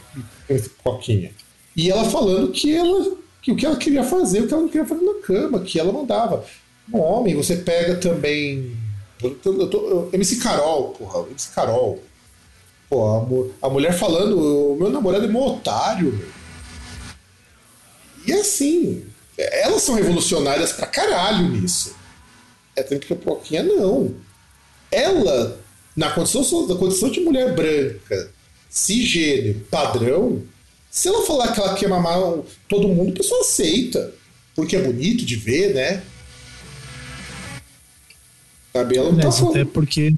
E ela falando que ela. que o que ela queria fazer, o que ela não queria fazer na cama, que ela mandava. Um homem, você pega também. Eu tô, eu tô, MC Carol, porra, MC Carol. Pô, a, a mulher falando, o meu namorado é meu otário, meu. E assim, elas são revolucionárias pra caralho nisso. É tanto que a Poquinha não. Ela, na condição, na condição de mulher branca, cisgênero, padrão, se ela falar que ela quer mamar todo mundo, a pessoa aceita. Porque é bonito de ver, né? Sabe? Ela não tá até porque,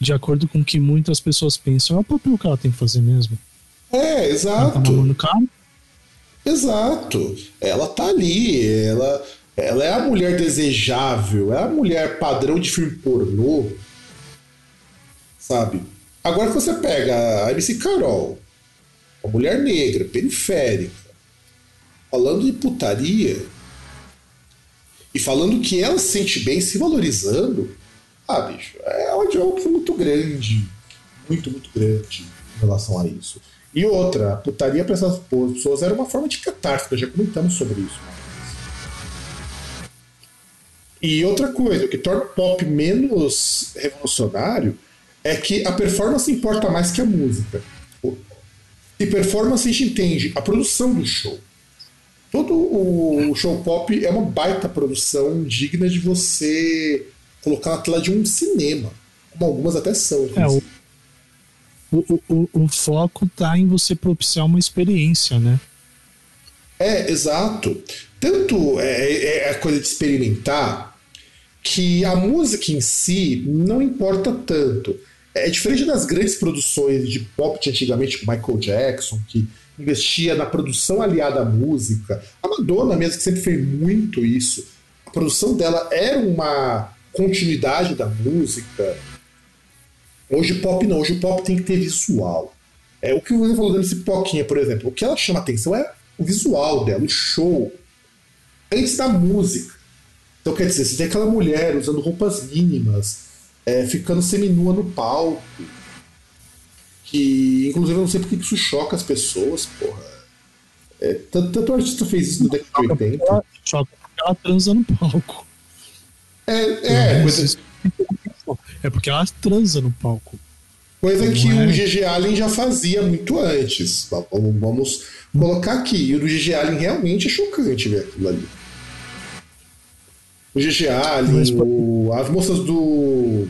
de acordo com o que muitas pessoas pensam, é o papel que ela tem que fazer mesmo. É, Ela tá exato. mamando o cara, Exato. Ela tá ali, ela, ela é a mulher desejável, é a mulher padrão de filme pornô. Sabe? Agora que você pega a MC Carol, uma mulher negra, periférica, falando de putaria e falando que ela se sente bem se valorizando, ah, bicho, é uma discussão muito grande. Muito, muito grande em relação a isso. E outra, a putaria para essas pessoas era uma forma de catástrofe, já comentamos sobre isso. vez. E outra coisa, o que torna o pop menos revolucionário é que a performance importa mais que a música. E performance a gente entende a produção do show. todo o show pop é uma baita produção digna de você colocar na tela de um cinema, como algumas até são. É, o, o, o, o foco tá em você propiciar uma experiência, né? É, exato. Tanto é, é a coisa de experimentar que a música em si não importa tanto. É diferente das grandes produções de pop de antigamente, tipo Michael Jackson, que investia na produção aliada à música. A Madonna mesmo, que sempre fez muito isso. A produção dela era uma continuidade da música. Hoje pop não, hoje o pop tem que ter visual. É o que você falou desse Pipoquinha, por exemplo. O que ela chama atenção é o visual dela, o show, antes da música. Então quer dizer, você tem aquela mulher usando roupas mínimas, é, ficando seminua no palco. Que inclusive eu não sei porque isso choca as pessoas, porra. É, tanto, tanto artista fez isso no década de 80. Choca porque ela transa no palco. É, é, coisa, É porque ela transa no palco. coisa que o é? GG Allen já fazia muito antes. Vamos, vamos colocar aqui. E o do GG Allen realmente é chocante ver aquilo ali. O GG Allen, Mas, o- as moças do.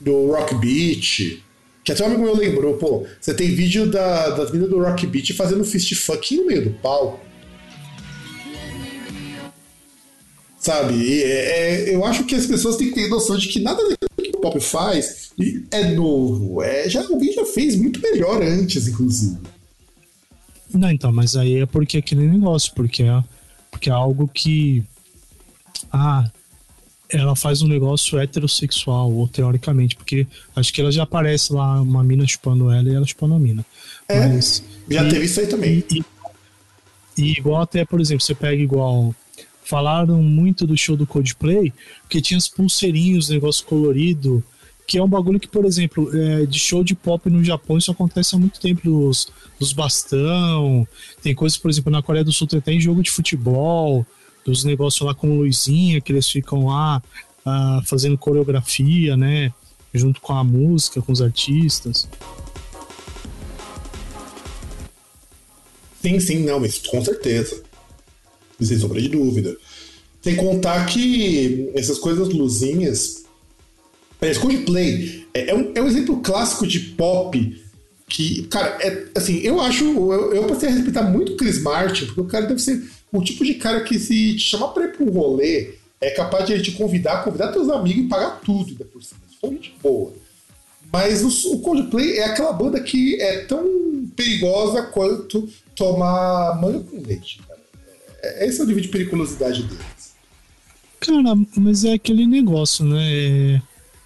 do Rock Beat. Que até um amigo meu lembrou, pô, você tem vídeo da, das meninas do Rock Beat fazendo fist fuck no meio do palco. Sabe? É- é- eu acho que as pessoas têm que ter noção de que nada daquilo que o pop faz é novo. É, já, alguém já fez muito melhor antes, inclusive. Não, então, mas aí é porque é aquele negócio, porque é, porque é algo que. Ah, ela faz um negócio heterossexual, ou teoricamente, porque acho que ela já aparece lá, uma mina chupando ela e ela chupando a mina. É, Mas- Já e- teve isso aí também. E, e- igual até, por exemplo, você pega igual. Falaram muito do show do Coldplay, porque tinha as pulseirinhos, negócio colorido, que é um bagulho que, por exemplo, é, de show de pop no Japão, isso acontece há muito tempo dos, dos bastão. Tem coisas, por exemplo, na Coreia do Sul tem até em jogo de futebol, dos negócios lá com luzinha, que eles ficam lá ah, fazendo coreografia, né? Junto com a música, com os artistas. Sim, sim, não, mas com certeza. Sem sombra de dúvida. Sem contar que essas coisas luzinhas. Parece Coldplay é, é um, é um exemplo clássico de pop que, cara, é, assim, eu acho. Eu, eu passei a respeitar muito o Chris Martin, porque o cara deve ser o tipo de cara que, se te chamar pra ir pra um rolê, é capaz de te convidar, convidar teus amigos e pagar tudo ainda por cima. For gente boa. Mas o, o Coldplay é aquela banda que é tão perigosa quanto tomar manga com leite, cara. É, esse é o nível de periculosidade deles. Cara, mas é aquele negócio, né? É,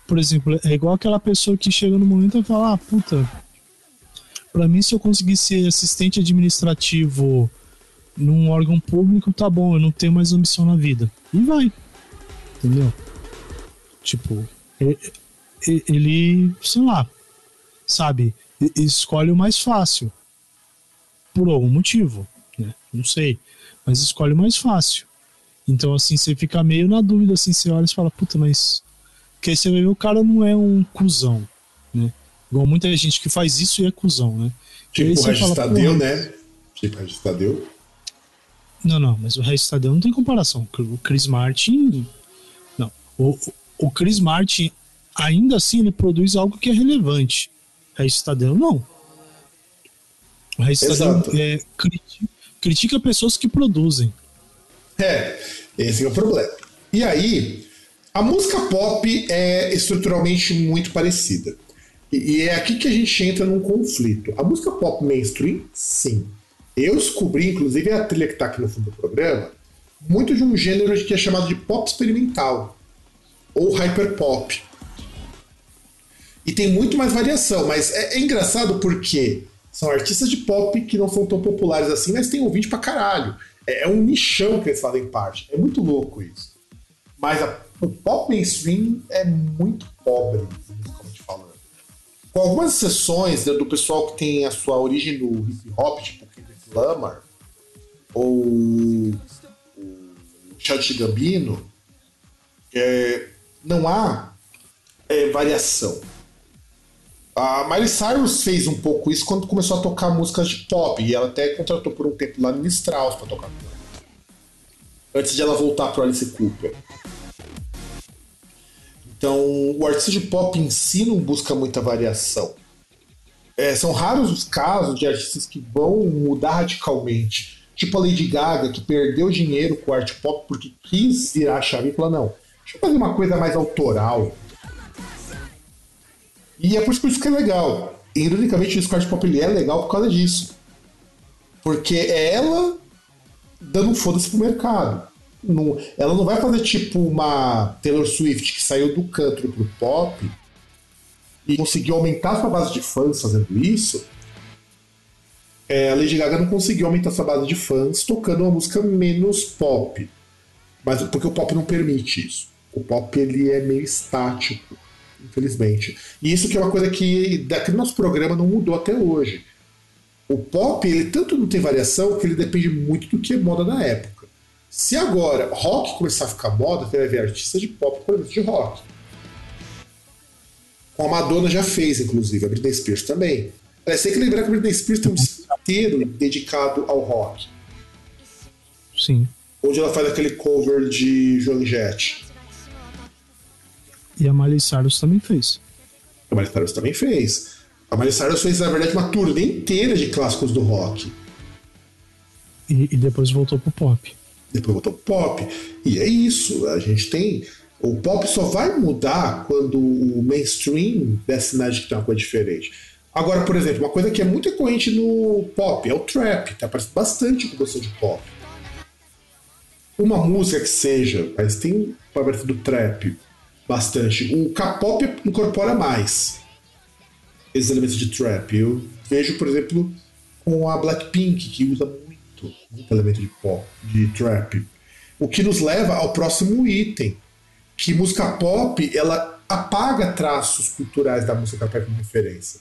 por exemplo, é igual aquela pessoa que chega no momento e fala: ah, puta, pra mim, se eu conseguir ser assistente administrativo num órgão público, tá bom, eu não tenho mais ambição na vida. E vai. Entendeu? Tipo, ele, sei lá, sabe, escolhe o mais fácil. Por algum motivo, né? Não sei. Mas escolhe o mais fácil. Então, assim, você fica meio na dúvida, assim, você olha e fala, puta, mas. Porque aí você ver, o cara não é um cuzão, né? Igual muita gente que faz isso e é cuzão, né? Tipo o você Regis fala, Tadeu, "Porra, né? Tipo o Regis Tadeu. Não, não, mas o Regis Tadeu não tem comparação. O Chris Martin. Não. O, o Chris Martin, ainda assim, ele produz algo que é relevante. O Regis Tadeu, não. O Exato. Tadeu é, critica, critica pessoas que produzem. É, esse é o problema. E aí, a música pop é estruturalmente muito parecida. E, e é aqui que a gente entra num conflito. A música pop mainstream, sim. Eu descobri, inclusive, a trilha que está aqui no fundo do programa, muito de um gênero que é chamado de pop experimental ou hyperpop. E tem muito mais variação, mas é, é engraçado porque são artistas de pop que não são tão populares assim, mas tem ouvinte pra caralho. É, é um nichão que eles fazem parte. É muito louco isso. Mas a- o pop mainstream é muito pobre, musicalmente falando. Com algumas exceções né, do pessoal que tem a sua origem no hip hop, tipo Lamar, ou o Chad Gambino, é, não há é, variação. A Miley Cyrus fez um pouco isso quando começou a tocar músicas de pop. E ela até contratou por um tempo lá no Strauss pra tocar. Antes de ela voltar pro Alice Cooper. Então, o artista de pop em si não busca muita variação. É, são raros os casos de artistas que vão mudar radicalmente. Tipo a Lady Gaga, que perdeu dinheiro com arte pop porque quis virar a chave e falar: não, deixa eu fazer uma coisa mais autoral. E é por isso que é legal. E, ironicamente, o arte pop ele é legal por causa disso. Porque é ela dando foda-se pro mercado. Não, ela não vai fazer tipo uma Taylor Swift que saiu do country pro pop e conseguiu aumentar sua base de fãs fazendo isso. É, a Lady Gaga não conseguiu aumentar sua base de fãs tocando uma música menos pop. Mas porque o pop não permite isso. O pop ele é meio estático, infelizmente. E isso que é uma coisa que daquele nosso programa não mudou até hoje. O pop, ele tanto não tem variação que ele depende muito do que é moda na época. Se agora rock começar a ficar moda, você vai ver artistas de pop com de rock. A Madonna já fez, inclusive, a Britney Spears também. Mas tem que lembrar que a Britney Spears tem um disco inteiro dedicado ao rock. Sim. Onde ela faz aquele cover de Joan Jett. E a Miley Cyrus também fez. A Miley Cyrus também fez. A Miley Cyrus fez, na verdade, uma turnê inteira de clássicos do rock. E, e depois voltou pro pop. Depois voltou pro pop. E é isso. A gente tem. O pop só vai mudar quando o mainstream der sinais de que tem uma coisa diferente. Agora, por exemplo, uma coisa que é muito recorrente no pop é o trap. Tá aparecendo bastante produção de pop. Uma música que seja, mas tem versão do trap bastante. O K-pop incorpora mais esses elementos de trap. Eu vejo, por exemplo, com a Blackpink, que usa muito, muito elemento de pop, de trap. O que nos leva ao próximo item, que música pop ela apaga traços culturais da música ela como referência.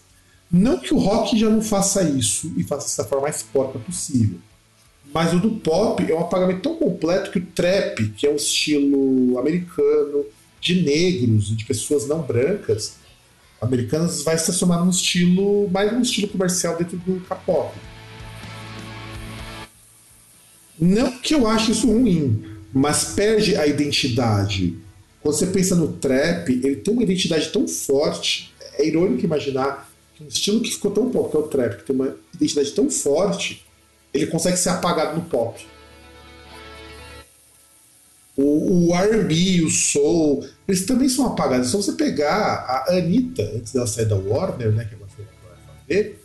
Não que o rock já não faça isso e faça isso da forma mais porca possível. Mas o do pop é um apagamento tão completo que o trap, que é um estilo americano, de negros, de pessoas não brancas, americanas, vai se transformar num estilo, mais um estilo comercial dentro do K-pop. Não que eu ache isso ruim, mas perde a identidade. Quando você pensa no trap, ele tem uma identidade tão forte. É irônico imaginar que um estilo que ficou tão pop, que é o trap, que tem uma identidade tão forte, ele consegue ser apagado no pop. O, o R&B, o soul, eles também são apagados. Se você pegar a Anitta, antes dela sair da Warner, né, que agora foi fazer,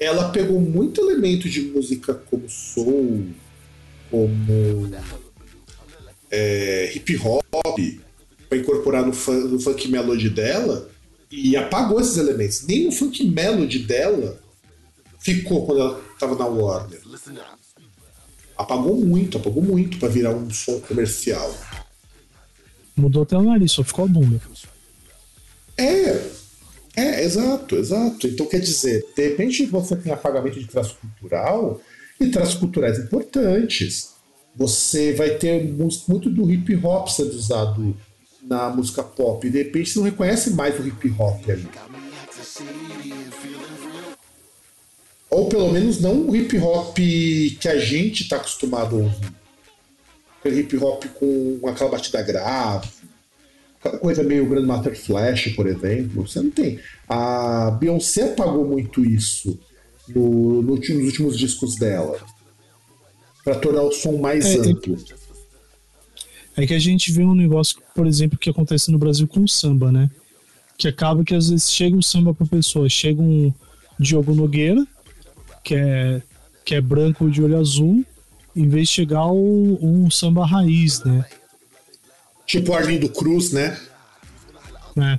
ela pegou muito elemento de música como soul, como é, hip hop, para incorporar no, fun, no funk melody dela e apagou esses elementos. Nem o funk melody dela ficou quando ela estava na Warner apagou muito, apagou muito para virar um som comercial. Mudou até o nariz, só ficou a bunda. É, é, exato, exato. Então quer dizer, de repente você tem apagamento de traço cultural e traços culturais importantes. Você vai ter muito do hip hop sendo usado na música pop. E de repente você não reconhece mais o hip hop ali. Ou pelo menos não o hip hop que a gente está acostumado a ouvir. Aquele hip hop com aquela batida grave, aquela coisa meio Grandmaster Flash, por exemplo. Você não tem. A Beyoncé apagou muito isso no, no, nos últimos discos dela. para tornar o som mais é, amplo. É que a gente vê um negócio, por exemplo, que acontece no Brasil com o samba, né? Que acaba que às vezes chega um samba pra pessoa, chega um Diogo Nogueira, que é, que é branco de olho azul, em vez de chegar o, um samba raiz, né? Tipo Arlindo Cruz, né? É.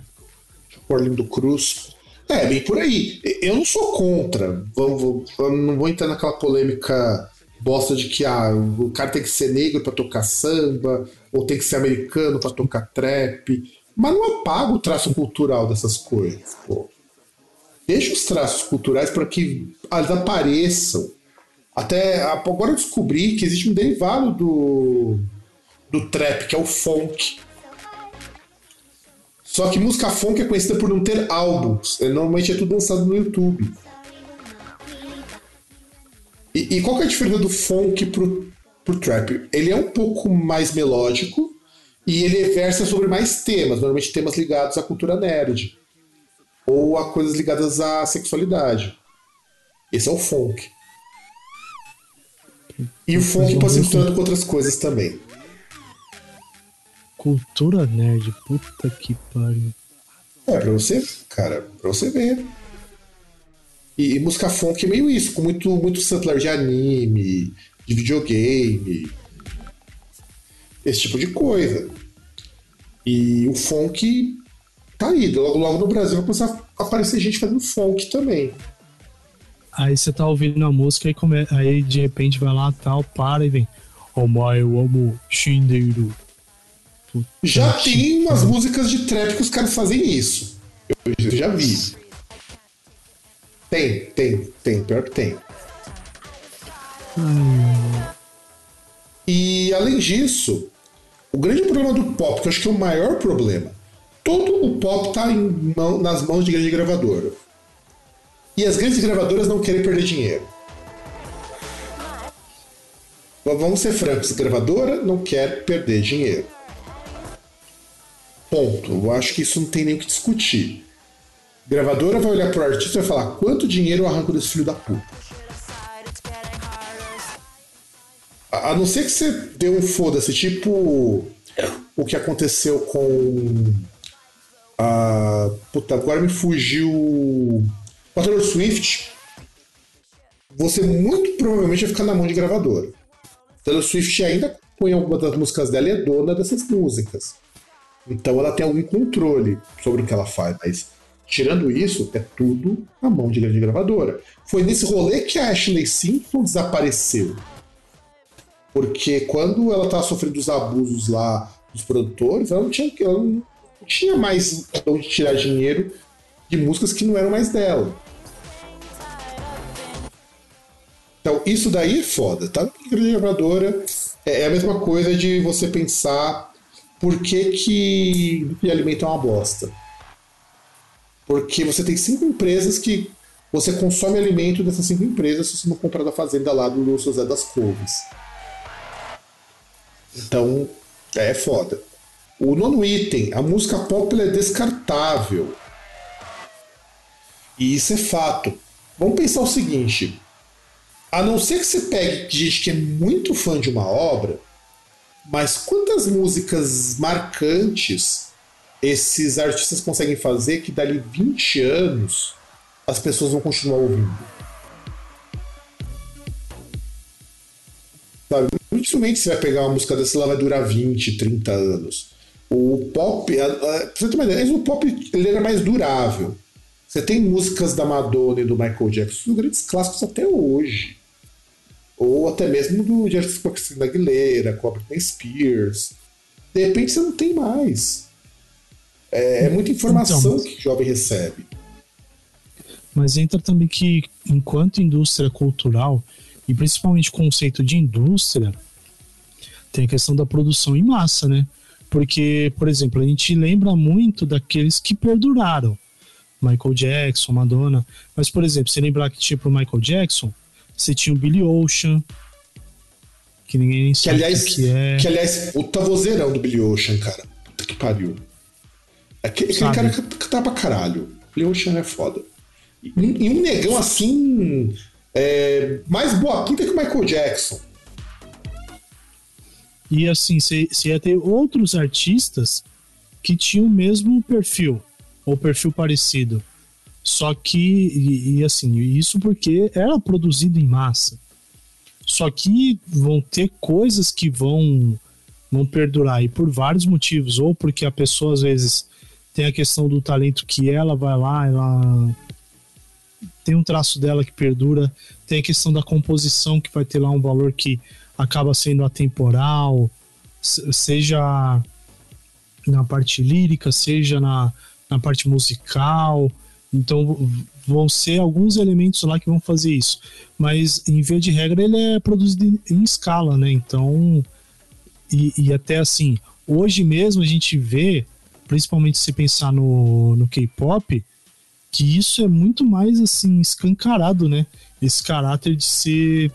Tipo Arlindo Cruz. É, bem por aí. Eu não sou contra. Vamos, vamos, não vou entrar naquela polêmica bosta de que ah, o cara tem que ser negro para tocar samba, ou tem que ser americano para tocar trap. Mas não apaga o traço cultural dessas coisas, pô. Deixa os traços culturais para que eles apareçam. Até agora eu descobri que existe um derivado do, do trap, que é o funk. Só que música funk é conhecida por não ter álbuns. É, normalmente é tudo lançado no YouTube. E, e qual que é a diferença do funk pro, pro trap? Ele é um pouco mais melódico e ele versa sobre mais temas, normalmente temas ligados à cultura nerd ou a coisas ligadas à sexualidade. Esse é o funk. E o funk pode ser misturado com outras coisas também. Cultura nerd, puta que pariu. É, pra você, cara, pra você ver. E, e música funk é meio isso, com muito, muito sampler de anime, de videogame, esse tipo de coisa. E o funk tá aí, logo, logo no Brasil vai começar a aparecer gente fazendo funk também. Aí você tá ouvindo a música e come... aí de repente vai lá tal, para e vem. Oh my, eu amo Shindeiro. Já tem umas músicas de trap que os caras fazem isso. Eu já vi. Tem, tem, tem, pior que tem. E além disso, o grande problema do pop, que eu acho que é o maior problema, todo o pop tá em mão- nas mãos de grande gravadora. E as grandes gravadoras não querem perder dinheiro. Vamos ser francos, gravadora não quer perder dinheiro. Ponto. Eu acho que isso não tem nem o que discutir. Gravadora vai olhar pro artista e vai falar quanto dinheiro eu arranco desse filho da puta. A não ser que você dê um foda-se, tipo o que aconteceu com a. Puta, agora me fugiu. A Taylor Swift. Você muito provavelmente vai ficar na mão de gravadora. Taylor Swift ainda põe algumas das músicas dela e é dona dessas músicas. Então ela tem algum controle sobre o que ela faz, mas tirando isso, é tudo na mão de grande gravadora. Foi nesse rolê que a Ashley Simpson desapareceu. Porque quando ela estava sofrendo os abusos lá dos produtores, ela não tinha, ela não tinha mais onde tirar dinheiro de músicas que não eram mais dela. Então, isso daí é foda, tá? Grande gravadora é a mesma coisa de você pensar por que, que é uma bosta. Porque você tem cinco empresas que você consome alimento dessas cinco empresas se você não comprar da fazenda lá do Zé das Couves. Então, é foda. O nono item, a música pop é descartável. E isso é fato. Vamos pensar o seguinte: a não ser que você pegue gente que é muito fã de uma obra, mas quantas músicas marcantes esses artistas conseguem fazer que dali 20 anos as pessoas vão continuar ouvindo? Sabe? Dificilmente você vai pegar uma música dessa, ela vai durar 20, 30 anos. O pop, a- a- pra você ter uma ideia, o pop ele era mais durável. Você tem músicas da Madonna e do Michael Jackson, grandes clássicos até hoje. Ou até mesmo do de artistas com a Christina Aguilera, com a Britney Spears. De repente você não tem mais. É, é muita informação Então, mas- que o jovem recebe. Mas entra também que, enquanto indústria cultural, e principalmente conceito de indústria, tem a questão da produção em massa, né? Porque, por exemplo, a gente lembra muito daqueles que perduraram. Michael Jackson, Madonna. Mas, por exemplo, você lembrar que tinha pro Michael Jackson, você tinha o Billy Ocean, que ninguém nem Que sabe aliás, o que é. que, aliás, puta vozeirão do Billy Ocean, cara. Puta que pariu. Aquele, aquele Sabe. cara que que tá pra caralho. Billy Ocean é foda. E, e um negão assim. é, mais boa pinta que o Michael Jackson. E assim, você você ia ter outros artistas que tinham o mesmo perfil, ou perfil parecido. Só que, e, e assim, isso porque era produzido em massa. Só que vão ter coisas que vão, vão perdurar, e por vários motivos. Ou porque a pessoa, às vezes, tem a questão do talento que ela vai lá, ela tem um traço dela que perdura, tem a questão da composição que vai ter lá um valor que acaba sendo atemporal, se- seja na parte lírica, seja na, na parte musical. Então vão ser alguns elementos lá que vão fazer isso. Mas em via de regra ele é produzido em- em escala, né? Então e, e até assim, hoje mesmo a gente vê principalmente se pensar no, no K-pop, que isso é muito mais assim escancarado, né? Esse caráter de ser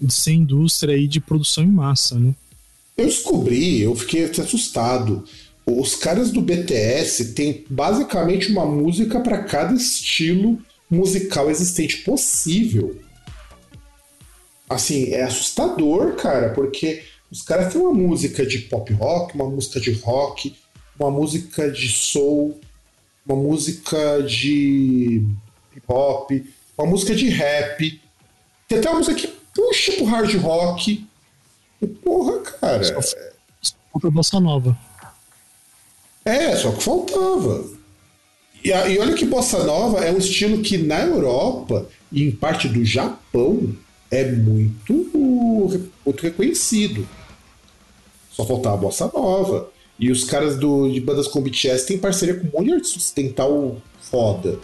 de ser indústria aí de produção em massa, né? Eu descobri, eu fiquei até assustado. Os caras do BTS têm basicamente uma música para cada estilo musical existente possível. Assim, é assustador, cara, porque os caras têm uma música de pop rock, uma música de rock, uma música de soul, uma música de hip hop, uma música de rap. Tem até uma música que puxa pro hard rock. E, porra, cara. Outra bossa nova. É, só que faltava. E, e olha que bossa nova é um estilo que na Europa e em parte do Japão é muito, muito reconhecido. Só faltava a bossa nova. E os caras do, de bandas como BTS têm parceria com um monte de artista ocidental foda.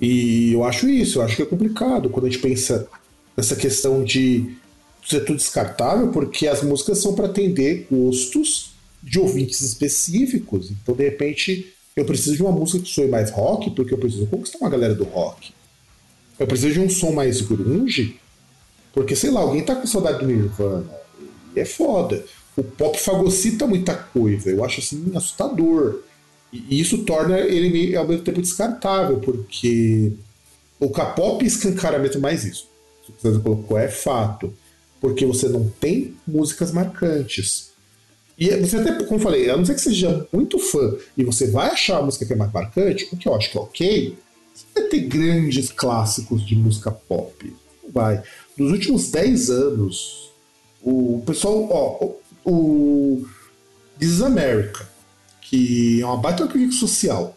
E eu acho isso, eu acho que é complicado quando a gente pensa nessa questão de ser tudo descartável, porque as músicas são para atender gostos de ouvintes específicos. Então, de repente, eu preciso de uma música que soe mais rock, porque eu preciso conquistar uma galera do rock. Eu preciso de um som mais grunge, porque, sei lá, alguém tá com saudade do Nirvana. E é foda. O pop fagocita muita coisa. Eu acho assim assustador. E isso torna ele ao mesmo tempo descartável, porque o K-pop escancara mesmo mais isso. O que você colocou é fato. Porque você não tem músicas marcantes. E você até, como eu falei, a não ser que seja muito fã e você vai achar a música que é mais marcante, o que eu acho que é ok, você vai ter grandes clássicos de música pop. Vai. Nos últimos 10 anos, o pessoal, ó, o, This is America, que é uma baita crítica social.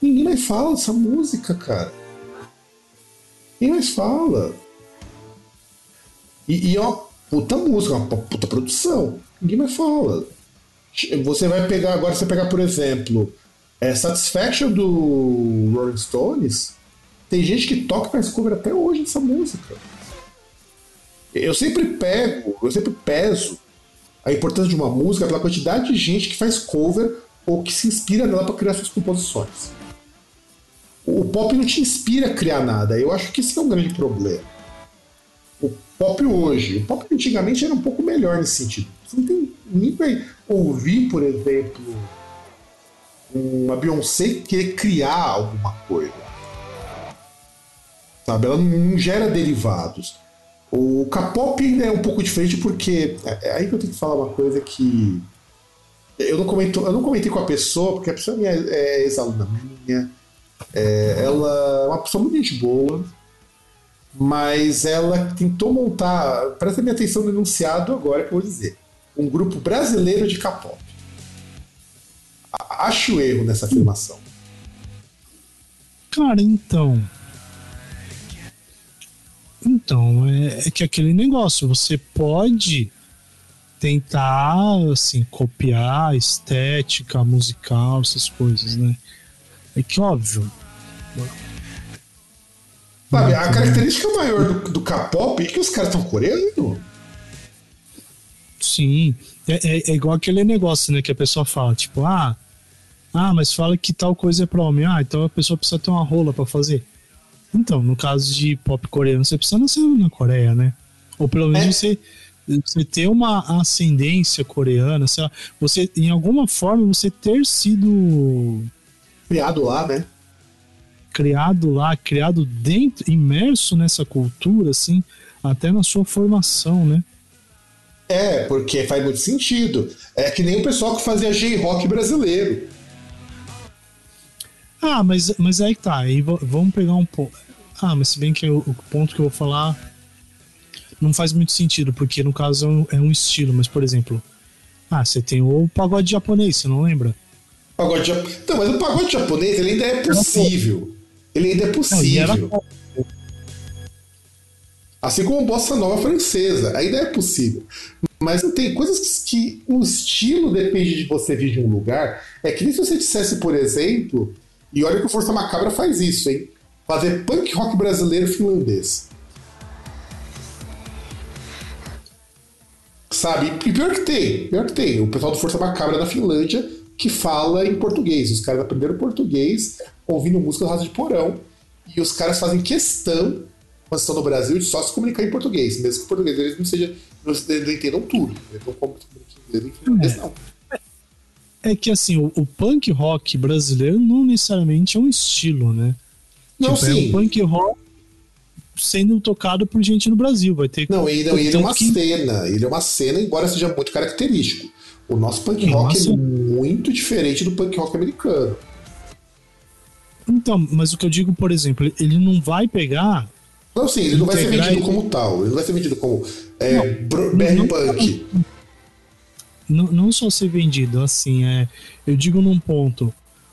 Ninguém mais fala dessa música, cara. Ninguém mais fala. E, e é uma puta música, uma puta produção. Ninguém mais fala. Você vai pegar, agora você pegar, por exemplo, é, Satisfaction do Rolling Stones, tem gente que toca faz cover até hoje dessa música. Eu sempre pego, eu sempre peso a importância de uma música pela quantidade de gente que faz cover ou que se inspira nela para criar suas composições. O pop não te inspira a criar nada. Eu acho que esse é um grande problema. O pop hoje, o pop antigamente era um pouco melhor nesse sentido. Você não tem nem vai ouvir, por exemplo, uma Beyoncé querer criar alguma coisa. Sabe? Ela não gera derivados. O K-pop ainda é um pouco diferente porque é é aí que eu tenho que falar uma coisa que eu não comento, eu não comentei com a pessoa porque a pessoa é minha- é ex-aluna minha, é, ela é uma pessoa muito gente boa, mas ela tentou montar, presta minha atenção no enunciado agora que eu vou dizer, um grupo brasileiro de K-pop. Acho erro nessa afirmação. Cara, então. Então, é, é que aquele negócio, você pode tentar, assim, copiar a estética musical, essas coisas, né? É que óbvio. Sabe, a característica maior do, do K-pop é que os caras estão coreanos. Sim, é, é- é igual aquele negócio, né, que a pessoa fala, tipo, ah, ah, mas fala que tal coisa é pra homem, ah, então a pessoa precisa ter uma rola pra fazer. Então, no caso de pop coreano, você precisa nascer na Coreia, né? Ou pelo menos É. você, você ter uma ascendência coreana, sei lá, você, em alguma forma, você ter sido Criado lá, né? criado lá, criado dentro, imerso nessa cultura, assim, até na sua formação, né? É, porque faz muito sentido. É que nem o pessoal que fazia J-rock brasileiro. Ah, mas, mas aí tá. Aí va- vamos pegar um pouco. Ah, mas se bem que o, o ponto que eu vou falar não faz muito sentido, porque no caso é um, é um estilo, mas por exemplo, ah, você tem o pagode japonês, você não lembra? Pagode jap... Não, mas o pagode japonês ele ainda é possível. Ele ainda é Não, possível. Assim como bossa nova francesa, ainda é possível. Mas tem coisas que o estilo depende de você vir de um lugar. É que nem se você dissesse, por exemplo, e olha que o Força Macabra faz isso, hein? Fazer punk rock brasileiro finlandês. sabe? E pior que tem, pior que tem. O pessoal do Força Macabra da Finlândia que fala em português. Os caras aprenderam português ouvindo música do Raso de Porão. E os caras fazem questão, quando estão no Brasil, de só se comunicar em português, mesmo que o português eles não seja. Eles não entendam tudo. Eles não comunicam em inglês, não. É que assim, o, o punk rock brasileiro não necessariamente é um estilo, né? Não, tipo, é sim. um punk rock sendo tocado por gente no Brasil. Vai ter Não, e, não, e ele é uma que- cena. Ele é uma cena, embora seja muito característico. O nosso punk Sim, rock é muito diferente do punk rock americano. Então, mas o que eu digo, por exemplo, ele não vai pegar. Não, sim, ele não vai ser vendido ele- como tal. Ele não vai ser vendido como é, Não, br- não- BR não- Punk. Não, não só ser vendido, assim, é. Eu digo num ponto.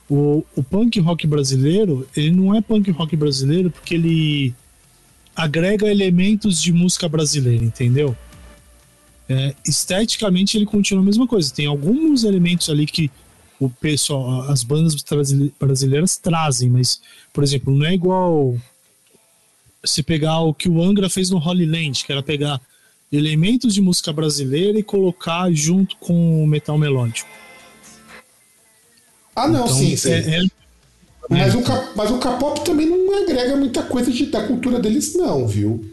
O, o punk rock brasileiro, ele não é punk rock brasileiro porque ele agrega elementos de música brasileira, entendeu? É, esteticamente ele continua a mesma coisa. Tem alguns elementos ali que o pessoal, as bandas brasile- brasileiras trazem, mas, por exemplo, não é igual se pegar o que o Angra fez no Holy Land, que era pegar elementos de música brasileira e colocar junto com o metal melódico. Ah, não, Então, sim, sim. é- é- Mas, o mas o K-pop também não agrega muita coisa de- da cultura deles, não, viu?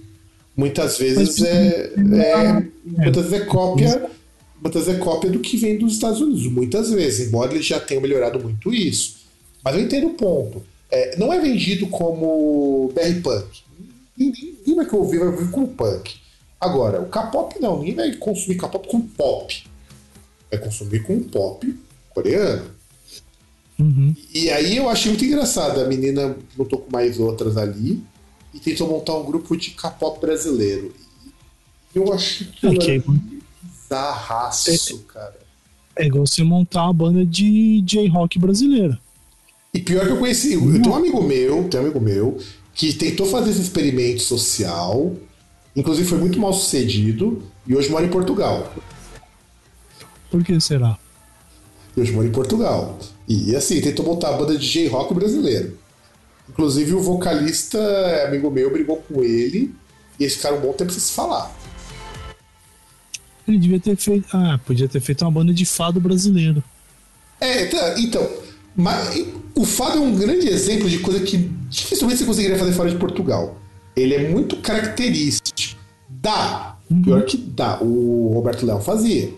Muitas vezes Mas- é, é- muitas vezes é cópia, muitas vezes é cópia do que vem dos Estados Unidos. Muitas vezes, embora eles já tenham melhorado muito isso. Mas eu entendo o ponto. É, não é vendido como BR Punk. Ninguém, ninguém vai que ouvir vai ouvir como punk. Agora, o K-pop não, ninguém vai consumir K-pop com pop. Vai consumir com pop coreano. Uhum. E aí eu achei muito engraçado. A menina lutou com mais outras ali e tentou montar um grupo de K-pop brasileiro. E eu achei que Ok. bizarraço, cara. É igual você montar uma banda de J-rock brasileira. E pior que eu conheci, eu tenho um amigo meu, tem um amigo meu, que tentou fazer esse experimento social, inclusive foi muito mal sucedido, e hoje mora em Portugal. Por que será? E hoje mora em Portugal. E assim, tentou montar a banda de J-rock brasileiro. Inclusive o vocalista, amigo meu, brigou com ele e eles ficaram um bom tempo sem se falar. Ele devia ter feito. Ah, podia ter feito uma banda de fado brasileiro. É, tá, então, mas o Fado é um grande exemplo de coisa que dificilmente você conseguiria fazer fora de Portugal. Ele é muito característico. Dá, pior que dá. O Roberto Leal fazia.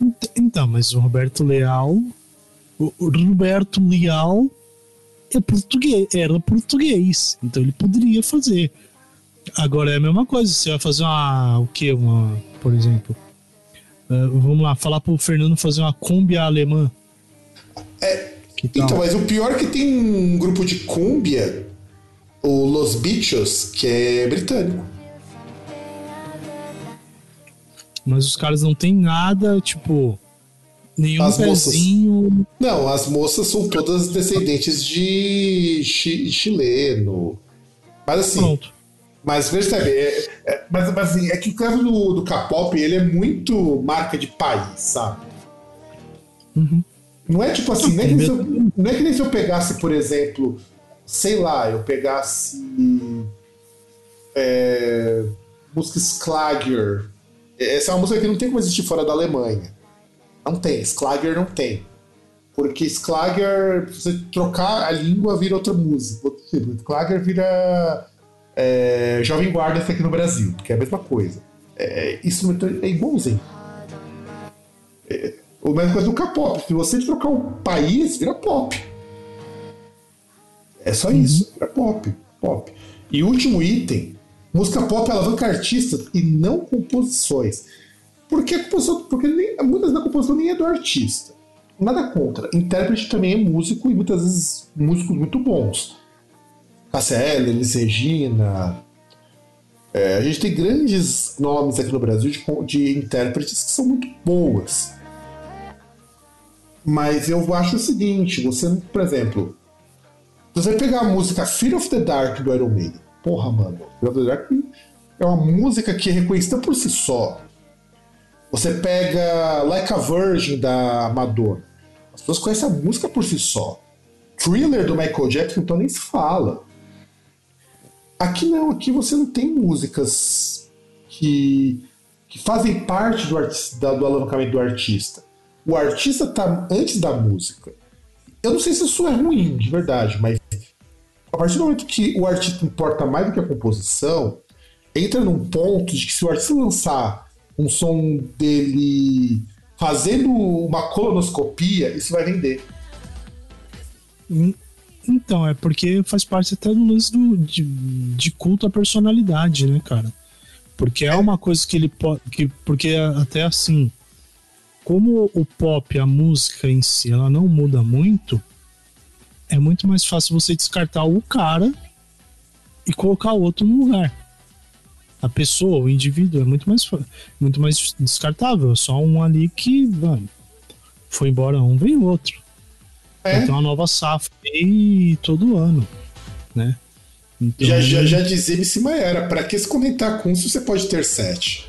Ent- Então, mas o Roberto Leal. O Roberto Leal é português, era português. Então ele poderia fazer. Agora é a mesma coisa. Você vai fazer uma. O que? Uma. Por exemplo. eh, vamos lá, falar pro Fernando fazer uma Kombi alemã. É, então, mas o pior é que tem um grupo de cúmbia, o Los Bichos, que é britânico. Mas os caras não tem nada, tipo. Nenhum As moças. pezinho. Não, as moças são todas descendentes de chi- chileno. Mas assim, Pronto. Mas percebe, é, é- mas, mas assim, é que o caso do, do K-pop, ele é muito marca de país, sabe? Uhum. Não é tipo assim, não é, que nem se eu, não é que nem se eu pegasse, por exemplo, sei lá, eu pegasse é, música Schlager. Essa é uma música que não tem como existir fora da Alemanha. Não tem, Schlager não tem. Porque Schlager, se você trocar a língua, vira outra música. tipo. Schlager vira é, Jovem Guarda aqui no Brasil, que é a mesma coisa. É, isso é igualzinho. É, o mesmo coisa do K-pop. Se você trocar o país, vira pop. É só isso, vira pop. Pop. E último item: música pop alavanca artistas e não composições. Porque a composição, porque nem, muitas da composição nem é do artista. Nada contra. Intérprete também é músico e muitas vezes músicos muito bons. Cássia Eller, Elis Regina. É, a gente tem grandes nomes aqui no Brasil de, de intérpretes que são muito boas. Mas eu acho o seguinte, você, por exemplo, você pegar a música Fear of the Dark do Iron Maiden, porra, mano, Fear of the Dark é uma música que é reconhecida por si só. Você pega Like a Virgin da Madonna, as pessoas conhecem a música por si só. Thriller do Michael Jackson, então nem se fala. Aqui não, aqui você não tem músicas que que fazem parte do, artista, do alavancamento do artista. O artista está antes da música. Eu não sei se isso é ruim, de verdade, mas a partir do momento que o artista importa mais do que a composição, entra num ponto de que se o artista lançar um som dele fazendo uma colonoscopia, isso vai vender. Então, é porque faz parte até do lance do, de, de culto à personalidade, né, cara? Porque é uma coisa que ele pode. Que, porque até assim, como o pop, a música em si, ela não muda muito, é muito mais fácil você descartar o cara e colocar outro no lugar. A pessoa, o indivíduo, é muito mais, muito mais descartável. É só um ali que, mano, foi embora um, vem outro. É. Então a nova safra aí todo ano, né? Então... Já, já, já dizia MC Maiara, pra que se conectar com se você pode ter sete?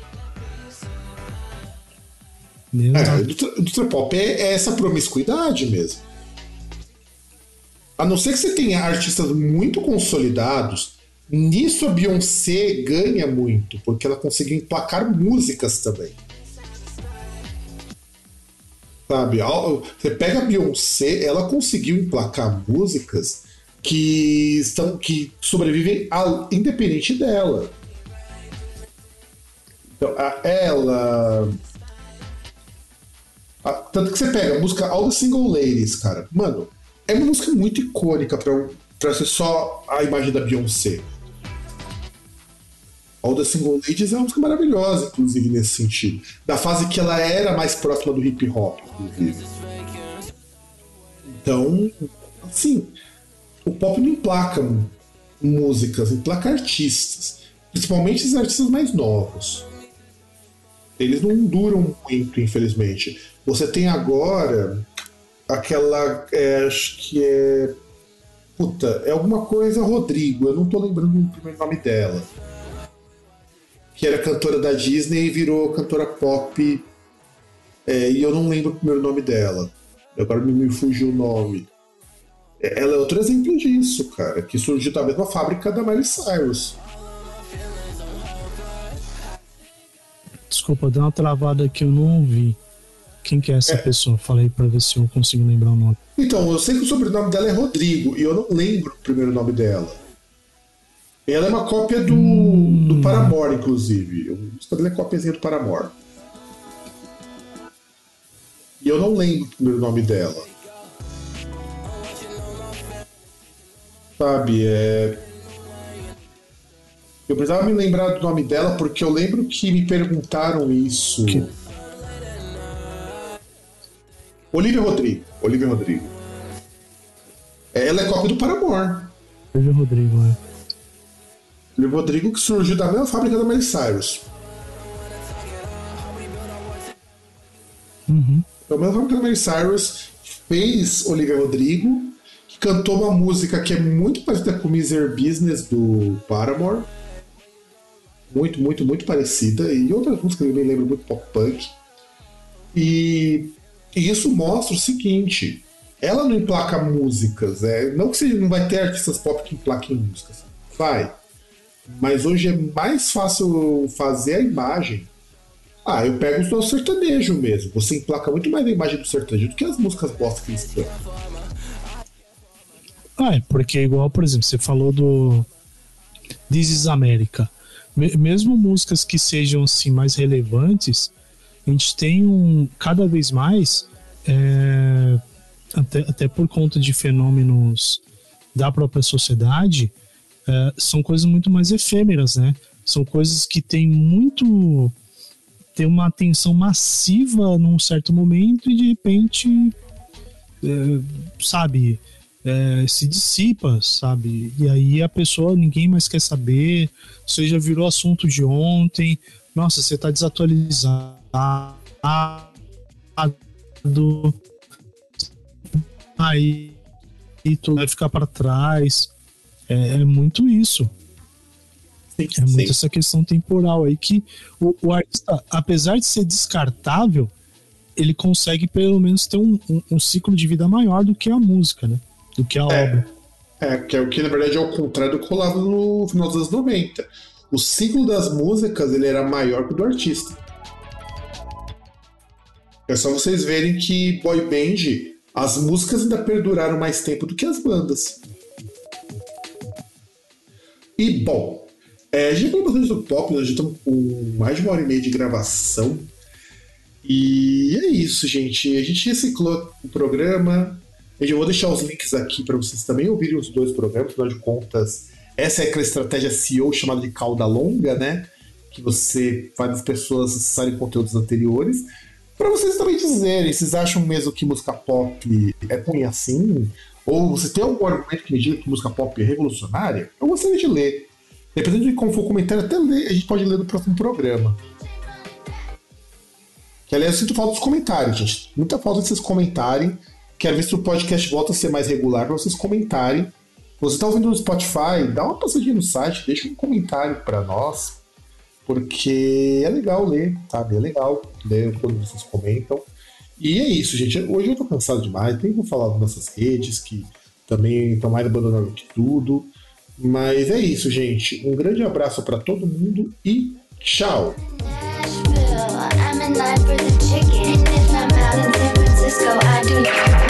É, do, do trap é, é essa promiscuidade mesmo. A não ser que você tenha artistas muito consolidados, nisso a Beyoncé ganha muito, porque ela conseguiu emplacar músicas também. Sabe? Você pega a Beyoncé, ela conseguiu emplacar músicas que estão que sobrevivem a, independente dela. Então, a, ela. A, tanto que você pega a música All the Single Ladies, cara. Mano, é uma música muito icônica pra, pra ser só a imagem da Beyoncé. All the Single Ladies é uma música maravilhosa, inclusive, nesse sentido. Da fase que ela era mais próxima do hip hop, inclusive. Então, assim, o pop não emplaca músicas, emplaca artistas. Principalmente os artistas mais novos. Eles não duram muito, infelizmente. Você tem agora aquela. É, acho que é. Puta, é alguma coisa Rodrigo, eu não tô lembrando o primeiro nome dela que era cantora da Disney e virou cantora pop. É, e eu não lembro o primeiro nome dela. Agora me, fugiu o nome. É, ela é outro exemplo disso, cara, que surgiu da mesma fábrica da Miley Cyrus. Desculpa, deu uma travada que eu não ouvi. Quem que é essa é. pessoa? Falei pra ver se eu consigo lembrar o nome. Então, eu sei que o sobrenome dela é Rodrigo e eu não lembro o primeiro nome dela. Ela é uma cópia do, hum. do Paramore, inclusive. O música dela é cópiazinha do Paramore. E eu não lembro o primeiro nome dela. Sabe, é. Eu precisava me lembrar do nome dela porque eu lembro que me perguntaram isso. Que... Olivia Rodrigo. Olivia Rodrigo. Ela é cópia do Paramore. Olivia Rodrigo, é. E o Rodrigo que surgiu da mesma fábrica da Miley Cyrus. Uhum. Então, a mesma fábrica da Miley Cyrus fez Olivia Rodrigo, que cantou uma música que é muito parecida com o Miser Business do Paramore. Muito, muito, muito parecida. E outras músicas que eu me lembro muito pop punk. E, e isso mostra o seguinte: ela não emplaca músicas. É, não que você não vai ter artistas pop que emplaquem músicas. Vai. Mas hoje é mais fácil fazer a imagem. Ah, eu pego o sertanejo mesmo. Você emplaca muito mais a imagem do sertanejo do que as músicas bosta que eles cantam. Ah, é porque igual, por exemplo, você falou do This is America. Mesmo músicas que sejam assim mais relevantes, a gente tem um cada vez mais é, até, até por conta de fenômenos da própria sociedade, é, são coisas muito mais efêmeras, né? São coisas que têm muito. tem uma atenção massiva num certo momento e de repente. É, sabe? É, se dissipa, sabe? E aí a pessoa, ninguém mais quer saber, já virou assunto de ontem, nossa, você tá desatualizado, aí e tudo vai ficar para trás. É, é muito isso. Sim, é muito sim. essa questão temporal aí que o, o, artista, apesar de ser descartável, ele consegue pelo menos ter um, um, um ciclo de vida maior do que a música, né? Do que a é, obra. É, que é o que na verdade é o contrário do que rolava no final dos anos 90. O ciclo das músicas ele era maior que o do artista. É só vocês verem que boy band, as músicas ainda perduraram mais tempo do que as bandas. E bom, é, a gente falou bastante do pop, nós já estamos com mais de uma hora e meia de gravação. E é isso, gente. A gente reciclou o programa. Eu vou deixar os links aqui para vocês também ouvirem os dois programas, afinal de contas, essa é aquela estratégia CEO chamada de cauda longa, né? Que você faz as pessoas acessarem conteúdos anteriores. Para vocês também dizerem, vocês acham mesmo que música pop é ruim assim? Ou você tem algum argumento que me diga que música pop é revolucionária? Eu gostaria de ler. Dependendo de como for o comentário, até ler, a gente pode ler no próximo programa. Que aliás, eu sinto falta dos comentários, gente. Muita falta de vocês comentarem. Quero ver se o podcast volta a ser mais regular para vocês comentarem. Você está ouvindo no Spotify, dá uma passadinha no site, deixa um comentário para nós, porque é legal ler, sabe? É legal ler quando vocês comentam. E é isso, gente. Hoje eu tô cansado demais. Falar das nossas redes, que também estão mais abandonadas que tudo. Mas é isso, gente. Um grande abraço para todo mundo e tchau! I'm in chicken. If in San Francisco, I do